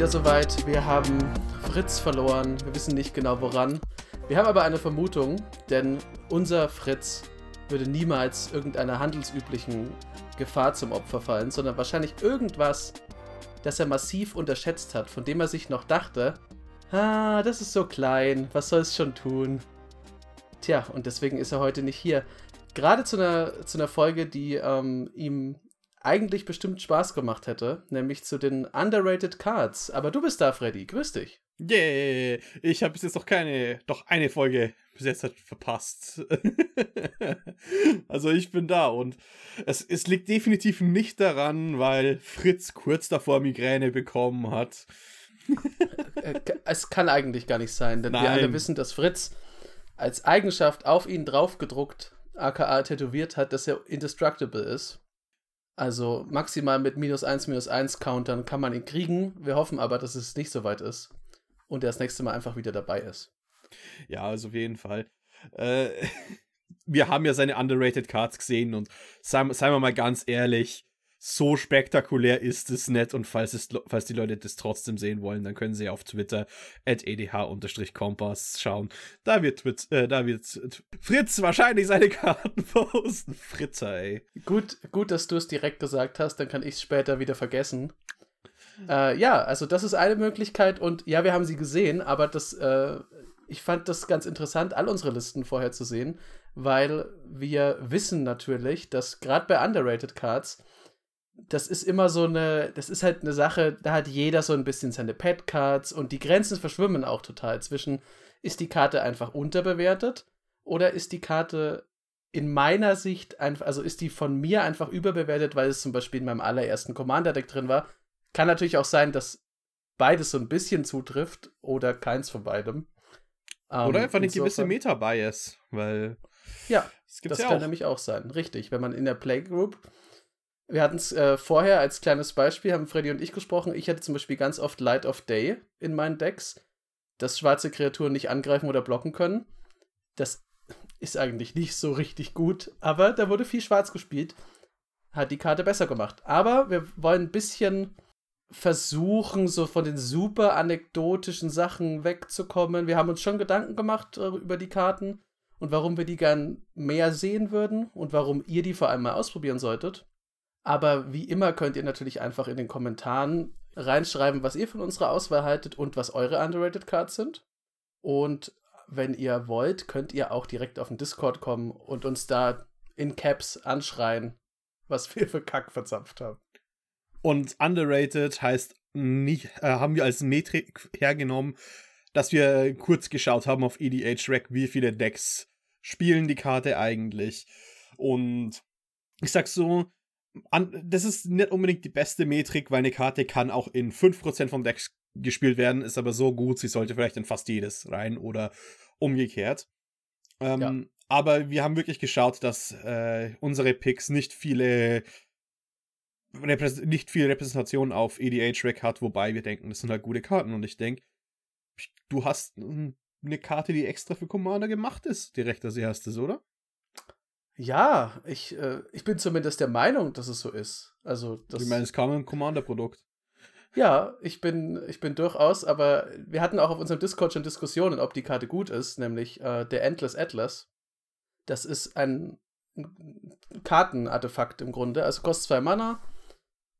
wieder soweit. Wir haben Fritz verloren. Wir wissen nicht genau woran. Wir haben aber eine Vermutung, denn unser Fritz würde niemals irgendeiner handelsüblichen Gefahr zum Opfer fallen, sondern wahrscheinlich irgendwas, das er massiv unterschätzt hat, von dem er sich noch dachte, ah, das ist so klein, was soll es schon tun? Tja, und deswegen ist er heute nicht hier. Gerade zu einer, zu einer Folge, die ähm, ihm eigentlich bestimmt Spaß gemacht hätte, nämlich zu den Underrated Cards. Aber du bist da, Freddy. Grüß dich. Yeah, ich habe bis jetzt noch keine, doch eine Folge bis jetzt halt verpasst. also ich bin da und es, es liegt definitiv nicht daran, weil Fritz kurz davor Migräne bekommen hat. Äh, es kann eigentlich gar nicht sein, denn Nein. wir alle wissen, dass Fritz als Eigenschaft auf ihn draufgedruckt, aka tätowiert hat, dass er indestructible ist. Also maximal mit minus 1, minus 1 Countern kann man ihn kriegen. Wir hoffen aber, dass es nicht so weit ist. Und er das nächste Mal einfach wieder dabei ist. Ja, also auf jeden Fall. Äh, wir haben ja seine Underrated Cards gesehen und seien, seien wir mal ganz ehrlich, so spektakulär ist es nicht und falls, es, falls die Leute das trotzdem sehen wollen, dann können sie auf Twitter at edh-kompass schauen. Da wird, äh, da wird Fritz wahrscheinlich seine Karten posten. Fritzer, ey. Gut, gut, dass du es direkt gesagt hast, dann kann ich es später wieder vergessen. Äh, ja, also das ist eine Möglichkeit und ja, wir haben sie gesehen, aber das, äh, ich fand das ganz interessant, all unsere Listen vorher zu sehen, weil wir wissen natürlich, dass gerade bei Underrated Cards das ist immer so eine, das ist halt eine Sache, da hat jeder so ein bisschen seine Pet-Cards und die Grenzen verschwimmen auch total zwischen, ist die Karte einfach unterbewertet oder ist die Karte in meiner Sicht einfach, also ist die von mir einfach überbewertet, weil es zum Beispiel in meinem allerersten Commander-Deck drin war. Kann natürlich auch sein, dass beides so ein bisschen zutrifft oder keins von beidem. Oder um, ähm, einfach eine gewisse Meta-Bias, weil. Ja, das, das ja kann auch. nämlich auch sein. Richtig, wenn man in der Playgroup wir hatten es äh, vorher als kleines Beispiel, haben Freddy und ich gesprochen. Ich hatte zum Beispiel ganz oft Light of Day in meinen Decks, dass schwarze Kreaturen nicht angreifen oder blocken können. Das ist eigentlich nicht so richtig gut, aber da wurde viel schwarz gespielt. Hat die Karte besser gemacht. Aber wir wollen ein bisschen versuchen, so von den super anekdotischen Sachen wegzukommen. Wir haben uns schon Gedanken gemacht äh, über die Karten und warum wir die gern mehr sehen würden und warum ihr die vor allem mal ausprobieren solltet. Aber wie immer könnt ihr natürlich einfach in den Kommentaren reinschreiben, was ihr von unserer Auswahl haltet und was eure Underrated Cards sind. Und wenn ihr wollt, könnt ihr auch direkt auf den Discord kommen und uns da in Caps anschreien, was wir für Kack verzapft haben. Und underrated heißt nicht, äh, haben wir als Metrik hergenommen, dass wir kurz geschaut haben auf EDH Rec, wie viele Decks spielen die Karte eigentlich. Und ich sag so, an, das ist nicht unbedingt die beste Metrik, weil eine Karte kann auch in 5% vom Deck gespielt werden, ist aber so gut, sie sollte vielleicht in fast jedes rein oder umgekehrt. Ähm, ja. Aber wir haben wirklich geschaut, dass äh, unsere Picks nicht viele nicht viel Repräsentation auf EDH-Rec hat, wobei wir denken, das sind halt gute Karten und ich denke, du hast eine Karte, die extra für Commander gemacht ist, direkt als erstes, oder? Ja, ich, äh, ich bin zumindest der Meinung, dass es so ist. Also, das, ich meine, es kam ein Commander-Produkt. Ja, ich bin, ich bin durchaus, aber wir hatten auch auf unserem Discord schon Diskussionen, ob die Karte gut ist, nämlich äh, der Endless Atlas. Das ist ein, ein Kartenartefakt im Grunde, also kostet zwei Mana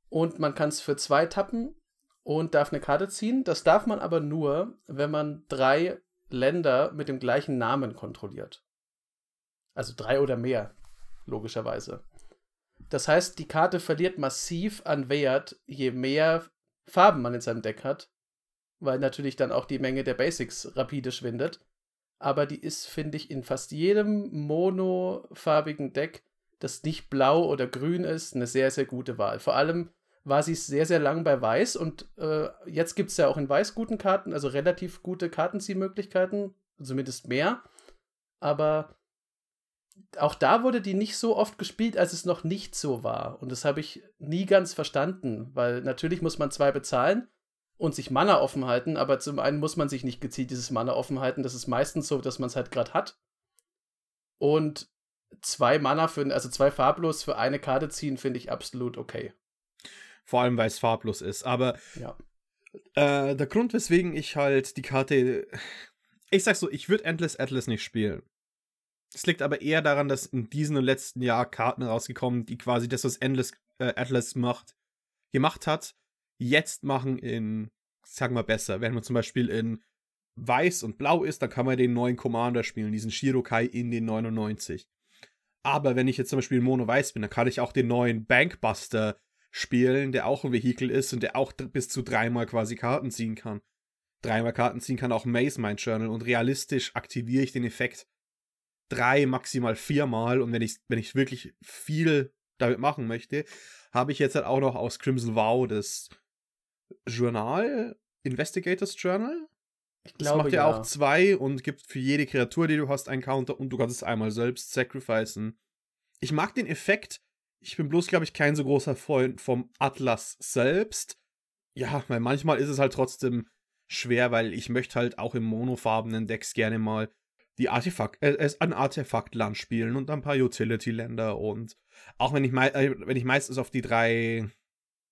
und man kann es für zwei tappen und darf eine Karte ziehen. Das darf man aber nur, wenn man drei Länder mit dem gleichen Namen kontrolliert. Also drei oder mehr, logischerweise. Das heißt, die Karte verliert massiv an Wert, je mehr Farben man in seinem Deck hat, weil natürlich dann auch die Menge der Basics rapide schwindet. Aber die ist, finde ich, in fast jedem monofarbigen Deck, das nicht blau oder grün ist, eine sehr, sehr gute Wahl. Vor allem war sie sehr, sehr lang bei Weiß und äh, jetzt gibt es ja auch in Weiß guten Karten, also relativ gute Kartenziehmöglichkeiten, zumindest mehr. Aber auch da wurde die nicht so oft gespielt, als es noch nicht so war. Und das habe ich nie ganz verstanden, weil natürlich muss man zwei bezahlen und sich Mana offen halten, aber zum einen muss man sich nicht gezielt dieses Mana offen halten. Das ist meistens so, dass man es halt gerade hat. Und zwei Mana für, also zwei farblos für eine Karte ziehen, finde ich absolut okay. Vor allem, weil es farblos ist. Aber ja. Äh, der Grund, weswegen ich halt die Karte. Ich sag so, ich würde Endless Atlas nicht spielen. Es liegt aber eher daran, dass in diesem und letzten Jahr Karten rausgekommen, die quasi das, was Endless äh, Atlas macht, gemacht hat, jetzt machen in, sagen wir besser. Wenn man zum Beispiel in Weiß und Blau ist, dann kann man den neuen Commander spielen, diesen Shirokai in den 99. Aber wenn ich jetzt zum Beispiel Mono Weiß bin, dann kann ich auch den neuen Bankbuster spielen, der auch ein Vehikel ist und der auch bis zu dreimal quasi Karten ziehen kann. Dreimal Karten ziehen kann auch Maze Mind Journal und realistisch aktiviere ich den Effekt drei, maximal viermal und wenn ich, wenn ich wirklich viel damit machen möchte, habe ich jetzt halt auch noch aus Crimson Vow das Journal, Investigators Journal. Ich glaube, das macht ja auch zwei und gibt für jede Kreatur, die du hast, einen Counter und du kannst es einmal selbst sacrificen. Ich mag den Effekt. Ich bin bloß, glaube ich, kein so großer Freund vom Atlas selbst. Ja, weil manchmal ist es halt trotzdem schwer, weil ich möchte halt auch im monofarbenen Decks gerne mal die Artefakt, äh, ein Artefaktland spielen und ein paar Utility-Länder und auch wenn ich, äh, wenn ich meistens auf die drei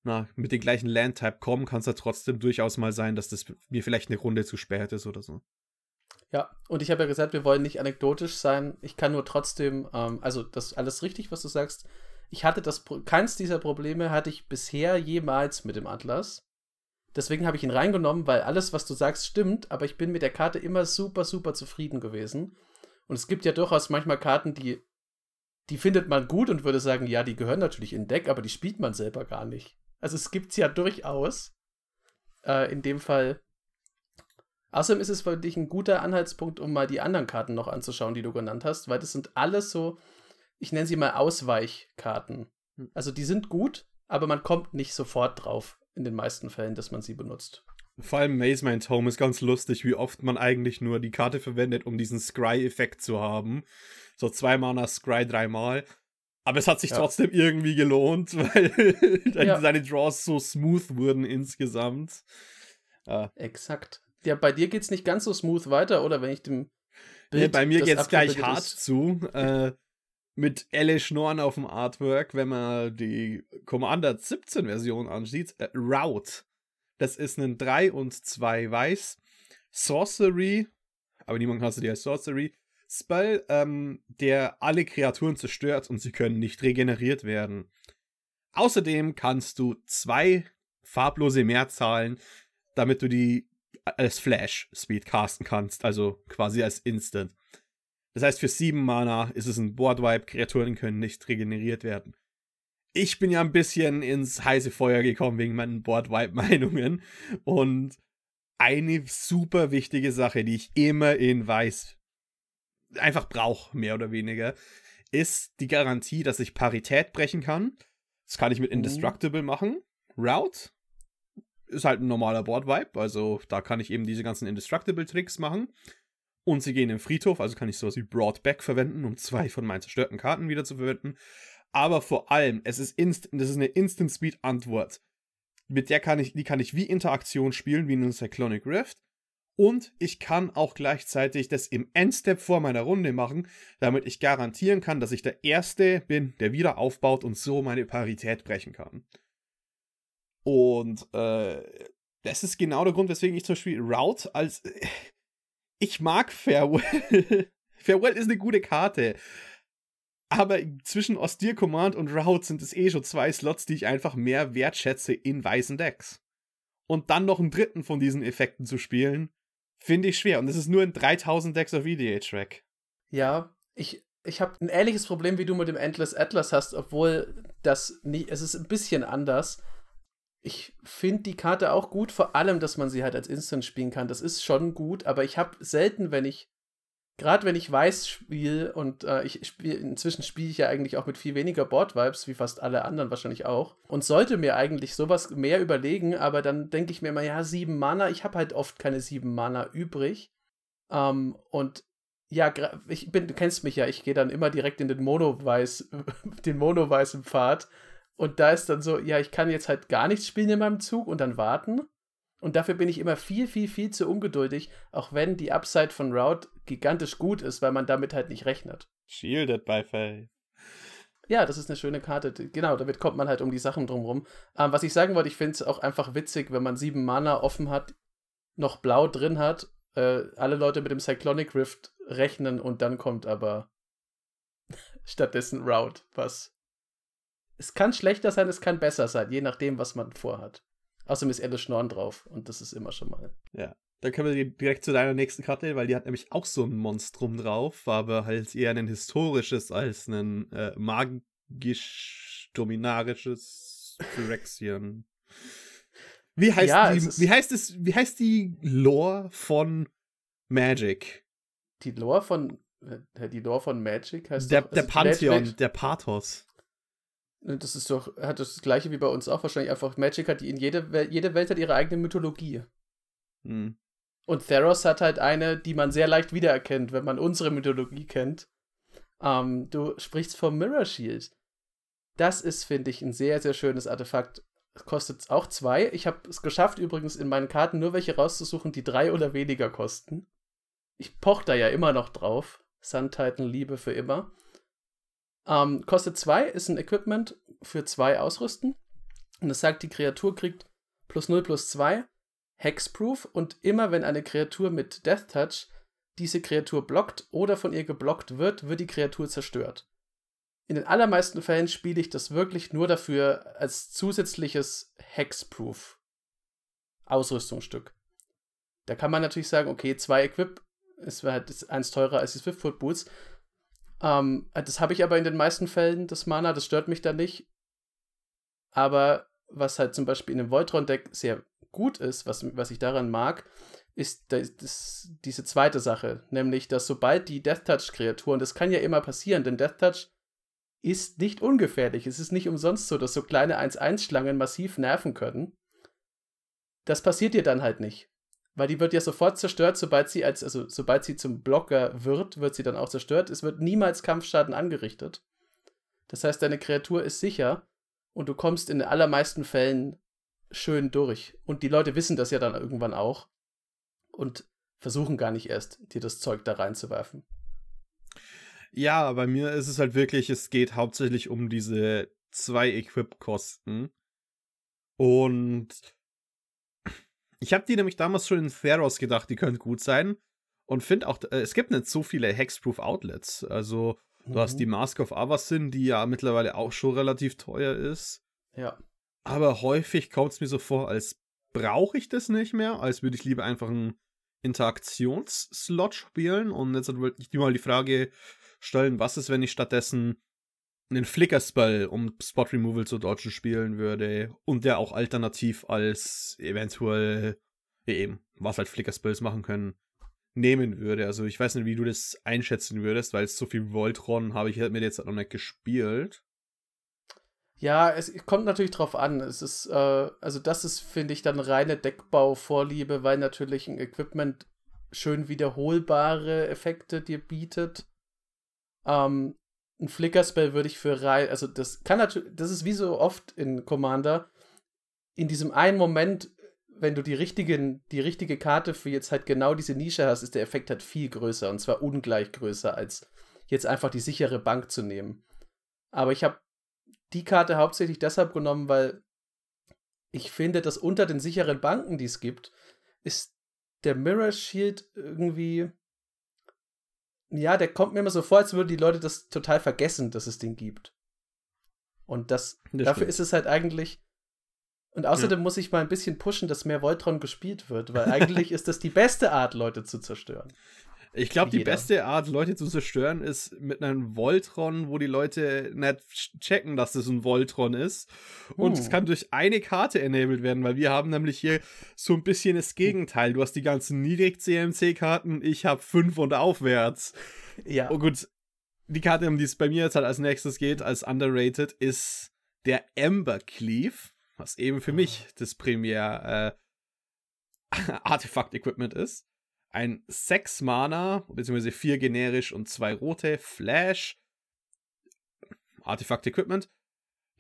na, mit dem gleichen Land-Type komme, kann es ja trotzdem durchaus mal sein, dass das mir vielleicht eine Runde zu spät ist oder so. Ja, und ich habe ja gesagt, wir wollen nicht anekdotisch sein. Ich kann nur trotzdem, ähm, also das ist alles richtig, was du sagst. Ich hatte das, keins dieser Probleme hatte ich bisher jemals mit dem Atlas. Deswegen habe ich ihn reingenommen, weil alles, was du sagst, stimmt, aber ich bin mit der Karte immer super, super zufrieden gewesen. Und es gibt ja durchaus manchmal Karten, die, die findet man gut und würde sagen, ja, die gehören natürlich in Deck, aber die spielt man selber gar nicht. Also es gibt es ja durchaus. Äh, in dem Fall. Außerdem ist es für dich ein guter Anhaltspunkt, um mal die anderen Karten noch anzuschauen, die du genannt hast, weil das sind alles so, ich nenne sie mal Ausweichkarten. Hm. Also die sind gut, aber man kommt nicht sofort drauf in den meisten Fällen, dass man sie benutzt. Vor allem Maze Mind Home ist ganz lustig, wie oft man eigentlich nur die Karte verwendet, um diesen Scry-Effekt zu haben. So zwei Mana Scry dreimal. Aber es hat sich ja. trotzdem irgendwie gelohnt, weil ja. seine Draws so smooth wurden insgesamt. Ja. Exakt. Ja, bei dir geht's nicht ganz so smooth weiter, oder wenn ich dem Bild, nee, bei mir geht's gleich hart ist. zu. Äh, mit Elle Schnorren auf dem Artwork, wenn man die Commander 17 Version ansieht. Äh, Route. Das ist ein 3 und 2 Weiß. Sorcery. Aber niemand kannst du die als Sorcery. Spell, ähm, der alle Kreaturen zerstört und sie können nicht regeneriert werden. Außerdem kannst du zwei farblose Mehrzahlen, damit du die als Flash Speed casten kannst, also quasi als Instant. Das heißt, für sieben Mana ist es ein Boardwipe, Kreaturen können nicht regeneriert werden. Ich bin ja ein bisschen ins heiße Feuer gekommen wegen meinen Boardwipe-Meinungen und eine super wichtige Sache, die ich immer in Weiß einfach brauche, mehr oder weniger, ist die Garantie, dass ich Parität brechen kann. Das kann ich mit mhm. Indestructible machen. Route ist halt ein normaler Board-Vibe, also da kann ich eben diese ganzen Indestructible-Tricks machen. Und sie gehen im Friedhof, also kann ich sowas wie Broadback verwenden, um zwei von meinen zerstörten Karten wieder zu verwenden. Aber vor allem, es ist inst das ist eine Instant-Speed-Antwort. Mit der kann ich, die kann ich wie Interaktion spielen, wie in einem Cyclonic Rift. Und ich kann auch gleichzeitig das im Endstep vor meiner Runde machen, damit ich garantieren kann, dass ich der Erste bin, der wieder aufbaut und so meine Parität brechen kann. Und äh, das ist genau der Grund, weswegen ich zum Beispiel Route als. Ich mag Farewell. Farewell ist eine gute Karte. Aber zwischen Austere Command und Route sind es eh schon zwei Slots, die ich einfach mehr wertschätze in weißen Decks. Und dann noch einen dritten von diesen Effekten zu spielen, Finde ich schwer. Und es ist nur in 3000 Decks of EDH-Track. Ja, ich, ich habe ein ähnliches Problem wie du mit dem Endless Atlas hast, obwohl das nicht, es ist ein bisschen anders. Ich finde die Karte auch gut, vor allem, dass man sie halt als Instant spielen kann. Das ist schon gut, aber ich habe selten, wenn ich gerade wenn ich weiß spiele und äh, ich spiele, inzwischen spiele ich ja eigentlich auch mit viel weniger Board-Vibes, wie fast alle anderen wahrscheinlich auch. Und sollte mir eigentlich sowas mehr überlegen, aber dann denke ich mir immer, ja, sieben Mana, ich habe halt oft keine sieben Mana übrig. Ähm, und ja, ich bin, du kennst mich ja, ich gehe dann immer direkt in den Mono-Weiß, den Mono-weißen Pfad. Und da ist dann so, ja, ich kann jetzt halt gar nichts spielen in meinem Zug und dann warten. Und dafür bin ich immer viel, viel, viel zu ungeduldig, auch wenn die Upside von Route gigantisch gut ist, weil man damit halt nicht rechnet. Shielded by Faith. Ja, das ist eine schöne Karte. Genau, damit kommt man halt um die Sachen drumrum. Ähm, was ich sagen wollte, ich finde es auch einfach witzig, wenn man sieben Mana offen hat, noch blau drin hat, äh, alle Leute mit dem Cyclonic Rift rechnen und dann kommt aber stattdessen Route, was. Es kann schlechter sein, es kann besser sein, je nachdem, was man vorhat. Außerdem ist Alice Schnorn drauf und das ist immer schon mal. Ja. Dann können wir direkt zu deiner nächsten Karte, weil die hat nämlich auch so ein Monstrum drauf, aber halt eher ein historisches als ein äh, magisch-dominarisches Phyrexian. Wie heißt, ja, die, wie heißt es, wie heißt die Lore von Magic? Die Lore von äh, die Lore von Magic heißt der, doch, der Pantheon, Magic, der Pathos. Das ist doch, hat das gleiche wie bei uns auch wahrscheinlich einfach. Magic hat die in jede Welt, jede Welt hat ihre eigene Mythologie. Hm. Und Theros hat halt eine, die man sehr leicht wiedererkennt, wenn man unsere Mythologie kennt. Ähm, du sprichst vom Mirror Shield. Das ist, finde ich, ein sehr, sehr schönes Artefakt. Kostet auch zwei. Ich habe es geschafft, übrigens in meinen Karten nur welche rauszusuchen, die drei oder weniger kosten. Ich poch da ja immer noch drauf. Sun Titan Liebe für immer. Ähm, kostet zwei, ist ein Equipment für zwei Ausrüsten. Und es sagt, die Kreatur kriegt plus 0 plus 2 Hexproof und immer wenn eine Kreatur mit Death Touch diese Kreatur blockt oder von ihr geblockt wird, wird die Kreatur zerstört. In den allermeisten Fällen spiele ich das wirklich nur dafür als zusätzliches Hexproof Ausrüstungsstück. Da kann man natürlich sagen, okay, zwei Equip ist halt eins teurer als die Swiftfoot Boots. Ähm, das habe ich aber in den meisten Fällen, das Mana, das stört mich da nicht. Aber was halt zum Beispiel in dem Voltron-Deck sehr gut ist, was, was ich daran mag, ist das, das, diese zweite Sache, nämlich, dass sobald die Death Touch-Kreaturen, das kann ja immer passieren, denn Death Touch ist nicht ungefährlich. Es ist nicht umsonst so, dass so kleine 1-1-Schlangen massiv nerven können. Das passiert dir dann halt nicht. Weil die wird ja sofort zerstört, sobald sie als, also sobald sie zum Blocker wird, wird sie dann auch zerstört. Es wird niemals Kampfschaden angerichtet. Das heißt, deine Kreatur ist sicher und du kommst in den allermeisten Fällen schön durch. Und die Leute wissen das ja dann irgendwann auch und versuchen gar nicht erst, dir das Zeug da reinzuwerfen. Ja, bei mir ist es halt wirklich, es geht hauptsächlich um diese zwei Equip-Kosten. Und ich habe die nämlich damals schon in Theros gedacht, die könnten gut sein. Und finde auch, äh, es gibt nicht so viele Hexproof Outlets. Also, du mhm. hast die Mask of Avacyn, die ja mittlerweile auch schon relativ teuer ist. Ja aber häufig kommt es mir so vor, als brauche ich das nicht mehr, als würde ich lieber einfach einen Interaktionsslot spielen. Und jetzt wollte ich dir mal die Frage stellen, was ist, wenn ich stattdessen einen Flicker-Spell um Spot Removal zu dodgen spielen würde und der auch alternativ als eventuell eben, was halt Flicker-Spells machen können, nehmen würde. Also ich weiß nicht, wie du das einschätzen würdest, weil so viel Voltron habe ich mir jetzt noch nicht gespielt. Ja, es kommt natürlich drauf an. Es ist, äh, also das ist, finde ich, dann reine Deckbauvorliebe, weil natürlich ein Equipment schön wiederholbare Effekte dir bietet. Ähm, ein Flickerspell würde ich für rein, also das kann natürlich, das ist wie so oft in Commander, in diesem einen Moment, wenn du die, richtigen, die richtige Karte für jetzt halt genau diese Nische hast, ist der Effekt halt viel größer und zwar ungleich größer, als jetzt einfach die sichere Bank zu nehmen. Aber ich habe die Karte hauptsächlich deshalb genommen, weil ich finde, dass unter den sicheren Banken, die es gibt, ist der Mirror Shield irgendwie. Ja, der kommt mir immer so vor, als würden die Leute das total vergessen, dass es den gibt. Und das, das dafür stimmt. ist es halt eigentlich. Und außerdem ja. muss ich mal ein bisschen pushen, dass mehr Voltron gespielt wird, weil eigentlich ist das die beste Art, Leute zu zerstören. Ich glaube, die beste Art, Leute zu zerstören, ist mit einem Voltron, wo die Leute nicht checken, dass das ein Voltron ist. Und uh. es kann durch eine Karte enabled werden, weil wir haben nämlich hier so ein bisschen das Gegenteil. Du hast die ganzen Niedrig-CMC-Karten, ich habe fünf und aufwärts. Ja. Oh gut, die Karte, um die es bei mir jetzt halt als nächstes geht, als underrated, ist der Ember Cleave, was eben für mich das Premier äh, Artefakt-Equipment ist ein 6 Mana, beziehungsweise 4 generisch und 2 rote, Flash, Artefakt Equipment,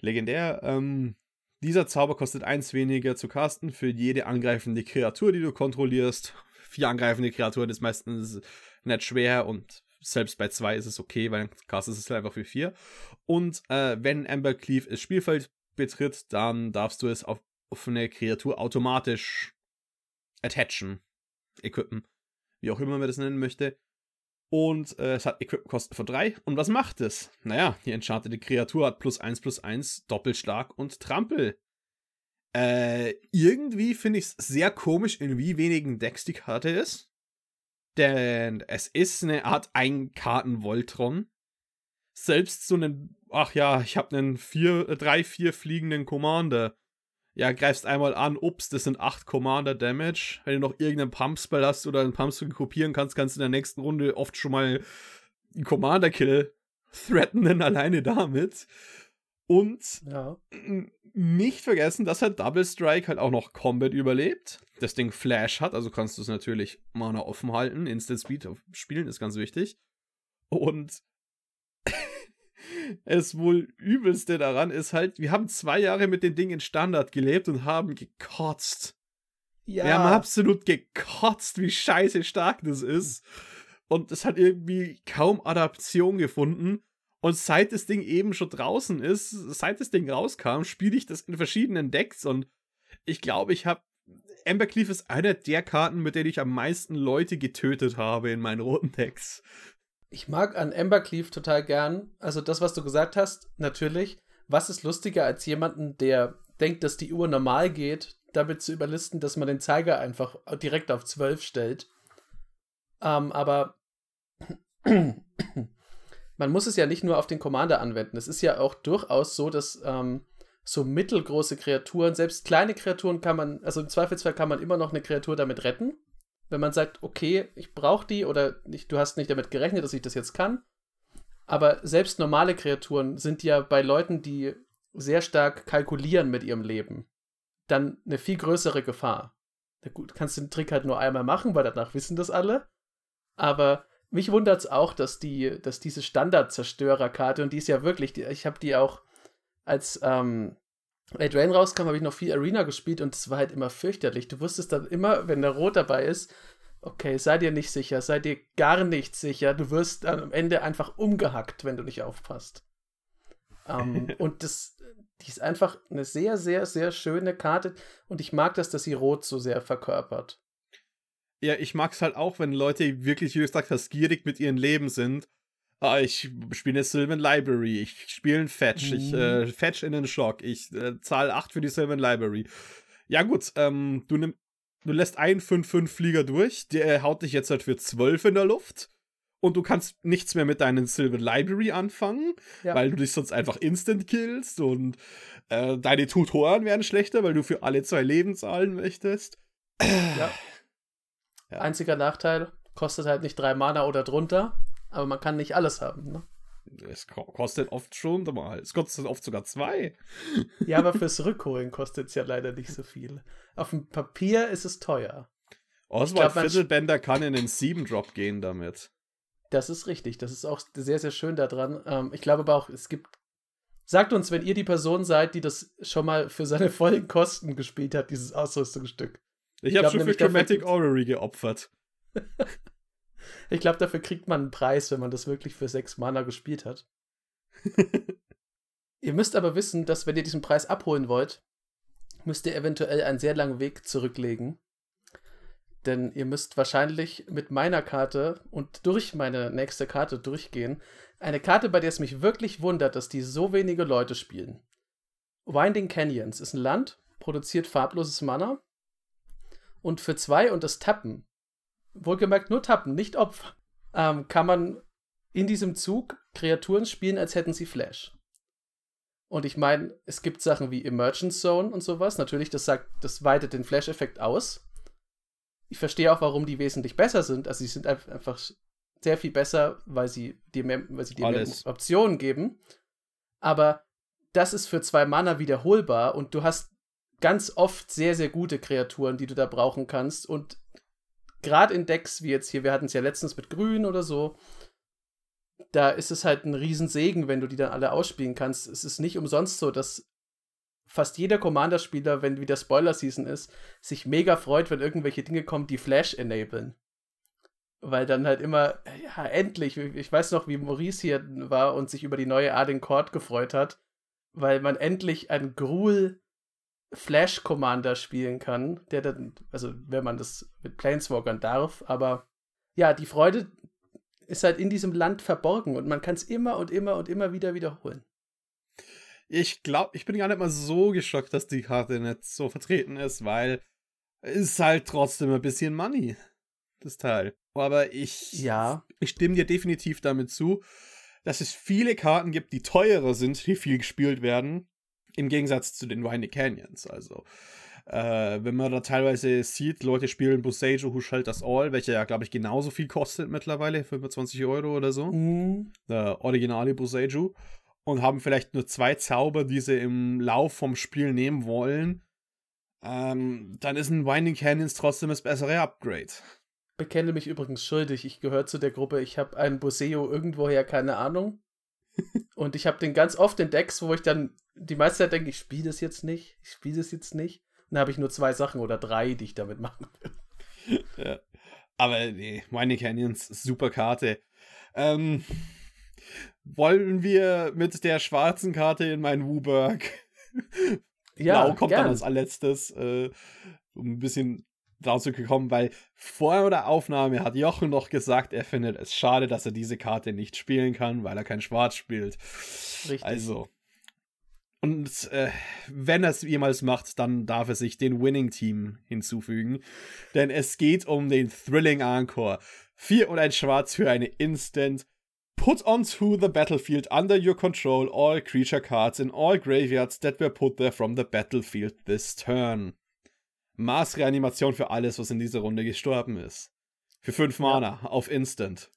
legendär. Ähm, dieser Zauber kostet 1 weniger zu casten für jede angreifende Kreatur, die du kontrollierst. Vier angreifende Kreaturen ist meistens nicht schwer und selbst bei zwei ist es okay, weil dann castest es halt einfach für vier. Und äh, wenn Amber Cleave das Spielfeld betritt, dann darfst du es auf, auf eine Kreatur automatisch attachen, equippen, wie auch immer man das nennen möchte. Und äh, es hat Equipment-Kosten von 3. Und was macht es? Naja, die enchantete Kreatur hat plus 1 plus 1, Doppelschlag und Trampel. Äh, irgendwie finde ich es sehr komisch, in wie wenigen Decks die Karte ist. Denn es ist eine Art Einkarten-Voltron. Selbst so einen, ach ja, ich habe einen 3, 4 fliegenden Commander ja, greifst einmal an, ups, das sind 8 Commander Damage. Wenn du noch irgendeinen Pumpspell hast oder einen Pumpspell kopieren kannst, kannst du in der nächsten Runde oft schon mal einen Commander Kill threatenen alleine damit. Und ja. nicht vergessen, dass halt Double Strike halt auch noch Combat überlebt. Das Ding Flash hat, also kannst du es natürlich Mana offen halten. Instant Speed spielen ist ganz wichtig. Und es wohl übelste daran ist halt, wir haben zwei Jahre mit den Dingen Standard gelebt und haben gekotzt. Ja. Wir haben absolut gekotzt, wie scheiße stark das ist. Und es hat irgendwie kaum Adaption gefunden. Und seit das Ding eben schon draußen ist, seit das Ding rauskam, spiele ich das in verschiedenen Decks und ich glaube, ich habe Embercleave ist einer der Karten, mit denen ich am meisten Leute getötet habe in meinen roten Decks. Ich mag an Embercleave total gern, also das, was du gesagt hast, natürlich. Was ist lustiger als jemanden, der denkt, dass die Uhr normal geht, damit zu überlisten, dass man den Zeiger einfach direkt auf 12 stellt. Ähm, aber man muss es ja nicht nur auf den Commander anwenden. Es ist ja auch durchaus so, dass ähm, so mittelgroße Kreaturen, selbst kleine Kreaturen kann man, also im Zweifelsfall kann man immer noch eine Kreatur damit retten wenn man sagt, okay, ich brauche die oder nicht, du hast nicht damit gerechnet, dass ich das jetzt kann. Aber selbst normale Kreaturen sind ja bei Leuten, die sehr stark kalkulieren mit ihrem Leben, dann eine viel größere Gefahr. Na gut, kannst den Trick halt nur einmal machen, weil danach wissen das alle. Aber mich wundert es auch, dass die, dass diese Standard-Zerstörer-Karte, und die ist ja wirklich, die, ich habe die auch als ähm, Late Rain rauskam, habe ich noch viel Arena gespielt und es war halt immer fürchterlich. Du wusstest dann immer, wenn der Rot dabei ist, okay, sei dir nicht sicher, sei dir gar nicht sicher. Du wirst dann am Ende einfach umgehackt, wenn du nicht aufpasst. Um, ähm, und das, die ist einfach eine sehr, sehr, sehr schöne Karte und ich mag das, dass sie Rot so sehr verkörpert. Ja, ich mag es halt auch, wenn Leute wirklich, wie du gesagt hast, gierig mit ihrem Leben sind ah, ich spiele eine Sylvan Library, ich spiele einen Fetch, mhm. ich äh, Fetch in den Schock, ich äh, zahle 8 für die Sylvan Library. Ja, gut, ähm, du, nimm, du lässt einen 5-5-Flieger durch, der haut dich jetzt halt für 12 in der Luft. Und du kannst nichts mehr mit deinen Sylvan Library anfangen, ja. weil du dich sonst einfach instant killst und äh, deine Tutoren werden schlechter, weil du für alle zwei Leben zahlen möchtest. Ja. ja. Einziger Nachteil, kostet halt nicht drei Mana oder drunter. Aber man kann nicht alles haben, ne? Es kostet oft schon mal. Es kostet oft sogar zwei. Ja, aber fürs Rückholen kostet es ja leider nicht so viel. Auf dem Papier ist es teuer. Oswald Viertelbänder kann in den 7-Drop gehen damit. Das ist richtig. Das ist auch sehr, sehr schön daran. Ähm, ich glaube aber auch, es gibt. Sagt uns, wenn ihr die Person seid, die das schon mal für seine vollen Kosten gespielt hat, dieses Ausrüstungsstück. Ich, ich habe schon für Dramatic Orrery geopfert. Ich glaube, dafür kriegt man einen Preis, wenn man das wirklich für sechs Mana gespielt hat. ihr müsst aber wissen, dass wenn ihr diesen Preis abholen wollt, müsst ihr eventuell einen sehr langen Weg zurücklegen. Denn ihr müsst wahrscheinlich mit meiner Karte und durch meine nächste Karte durchgehen. Eine Karte, bei der es mich wirklich wundert, dass die so wenige Leute spielen. Winding Canyons ist ein Land, produziert farbloses Mana. Und für zwei und das Tappen wohlgemerkt nur tappen, nicht Opfer, ähm, kann man in diesem Zug Kreaturen spielen, als hätten sie Flash. Und ich meine, es gibt Sachen wie Emergence Zone und sowas. Natürlich, das sagt, das weitet den Flash-Effekt aus. Ich verstehe auch, warum die wesentlich besser sind. Also sie sind einfach sehr viel besser, weil sie dir mehr, weil sie dir mehr Optionen geben. Aber das ist für zwei Mana wiederholbar und du hast ganz oft sehr, sehr gute Kreaturen, die du da brauchen kannst. Und gerade in Decks wie jetzt hier, wir hatten es ja letztens mit Grün oder so, da ist es halt ein Riesensegen, wenn du die dann alle ausspielen kannst. Es ist nicht umsonst so, dass fast jeder Commander-Spieler, wenn wieder Spoiler-Season ist, sich mega freut, wenn irgendwelche Dinge kommen, die Flash enablen. weil dann halt immer, ja, endlich, ich weiß noch, wie Maurice hier war und sich über die neue Arden Court gefreut hat, weil man endlich einen Gruul Flash Commander spielen kann, der dann, also wenn man das mit Planeswalkern darf, aber ja, die Freude ist halt in diesem Land verborgen und man kann es immer und immer und immer wieder wiederholen. Ich glaube, ich bin gar nicht mal so geschockt, dass die Karte nicht so vertreten ist, weil es ist halt trotzdem ein bisschen Money, das Teil. Aber ich, ja. ich stimme dir definitiv damit zu, dass es viele Karten gibt, die teurer sind, die viel gespielt werden, im Gegensatz zu den Winding Canyons. Also, äh, wenn man da teilweise sieht, Leute spielen Boseiju Who Shalt Us All, welcher ja, glaube ich, genauso viel kostet mittlerweile, 25 Euro oder so. Mhm. Der originale Boseiju. Und haben vielleicht nur zwei Zauber, die sie im Lauf vom Spiel nehmen wollen. Ähm, dann ist ein Winding Canyons trotzdem das bessere Upgrade bekenne mich übrigens schuldig. Ich gehöre zu der Gruppe, ich habe einen Boseo irgendwoher, keine Ahnung. Und ich habe den ganz oft in Decks, wo ich dann die meiste Zeit denke, ich spiele das jetzt nicht, ich spiele das jetzt nicht. Und dann habe ich nur zwei Sachen oder drei, die ich damit machen will. Ja. Aber nee, Mining Canyons, super Karte. Ähm, wollen wir mit der schwarzen Karte in meinen Wooburg? Ja, Blau kommt gern. dann als allerletztes, äh, um ein bisschen dazu gekommen, weil vor der Aufnahme hat Jochen noch gesagt, er findet es schade, dass er diese Karte nicht spielen kann, weil er kein Schwarz spielt. Richtig. Also. Und äh, wenn er es jemals macht, dann darf er sich den Winning Team hinzufügen. Denn es geht um den Thrilling Encore. Vier und ein Schwarz für eine Instant. Put onto the battlefield under your control all creature cards in all graveyards that were put there from the battlefield this turn. Maßreanimation für alles, was in dieser Runde gestorben ist. Für fünf Mana ja. auf Instant.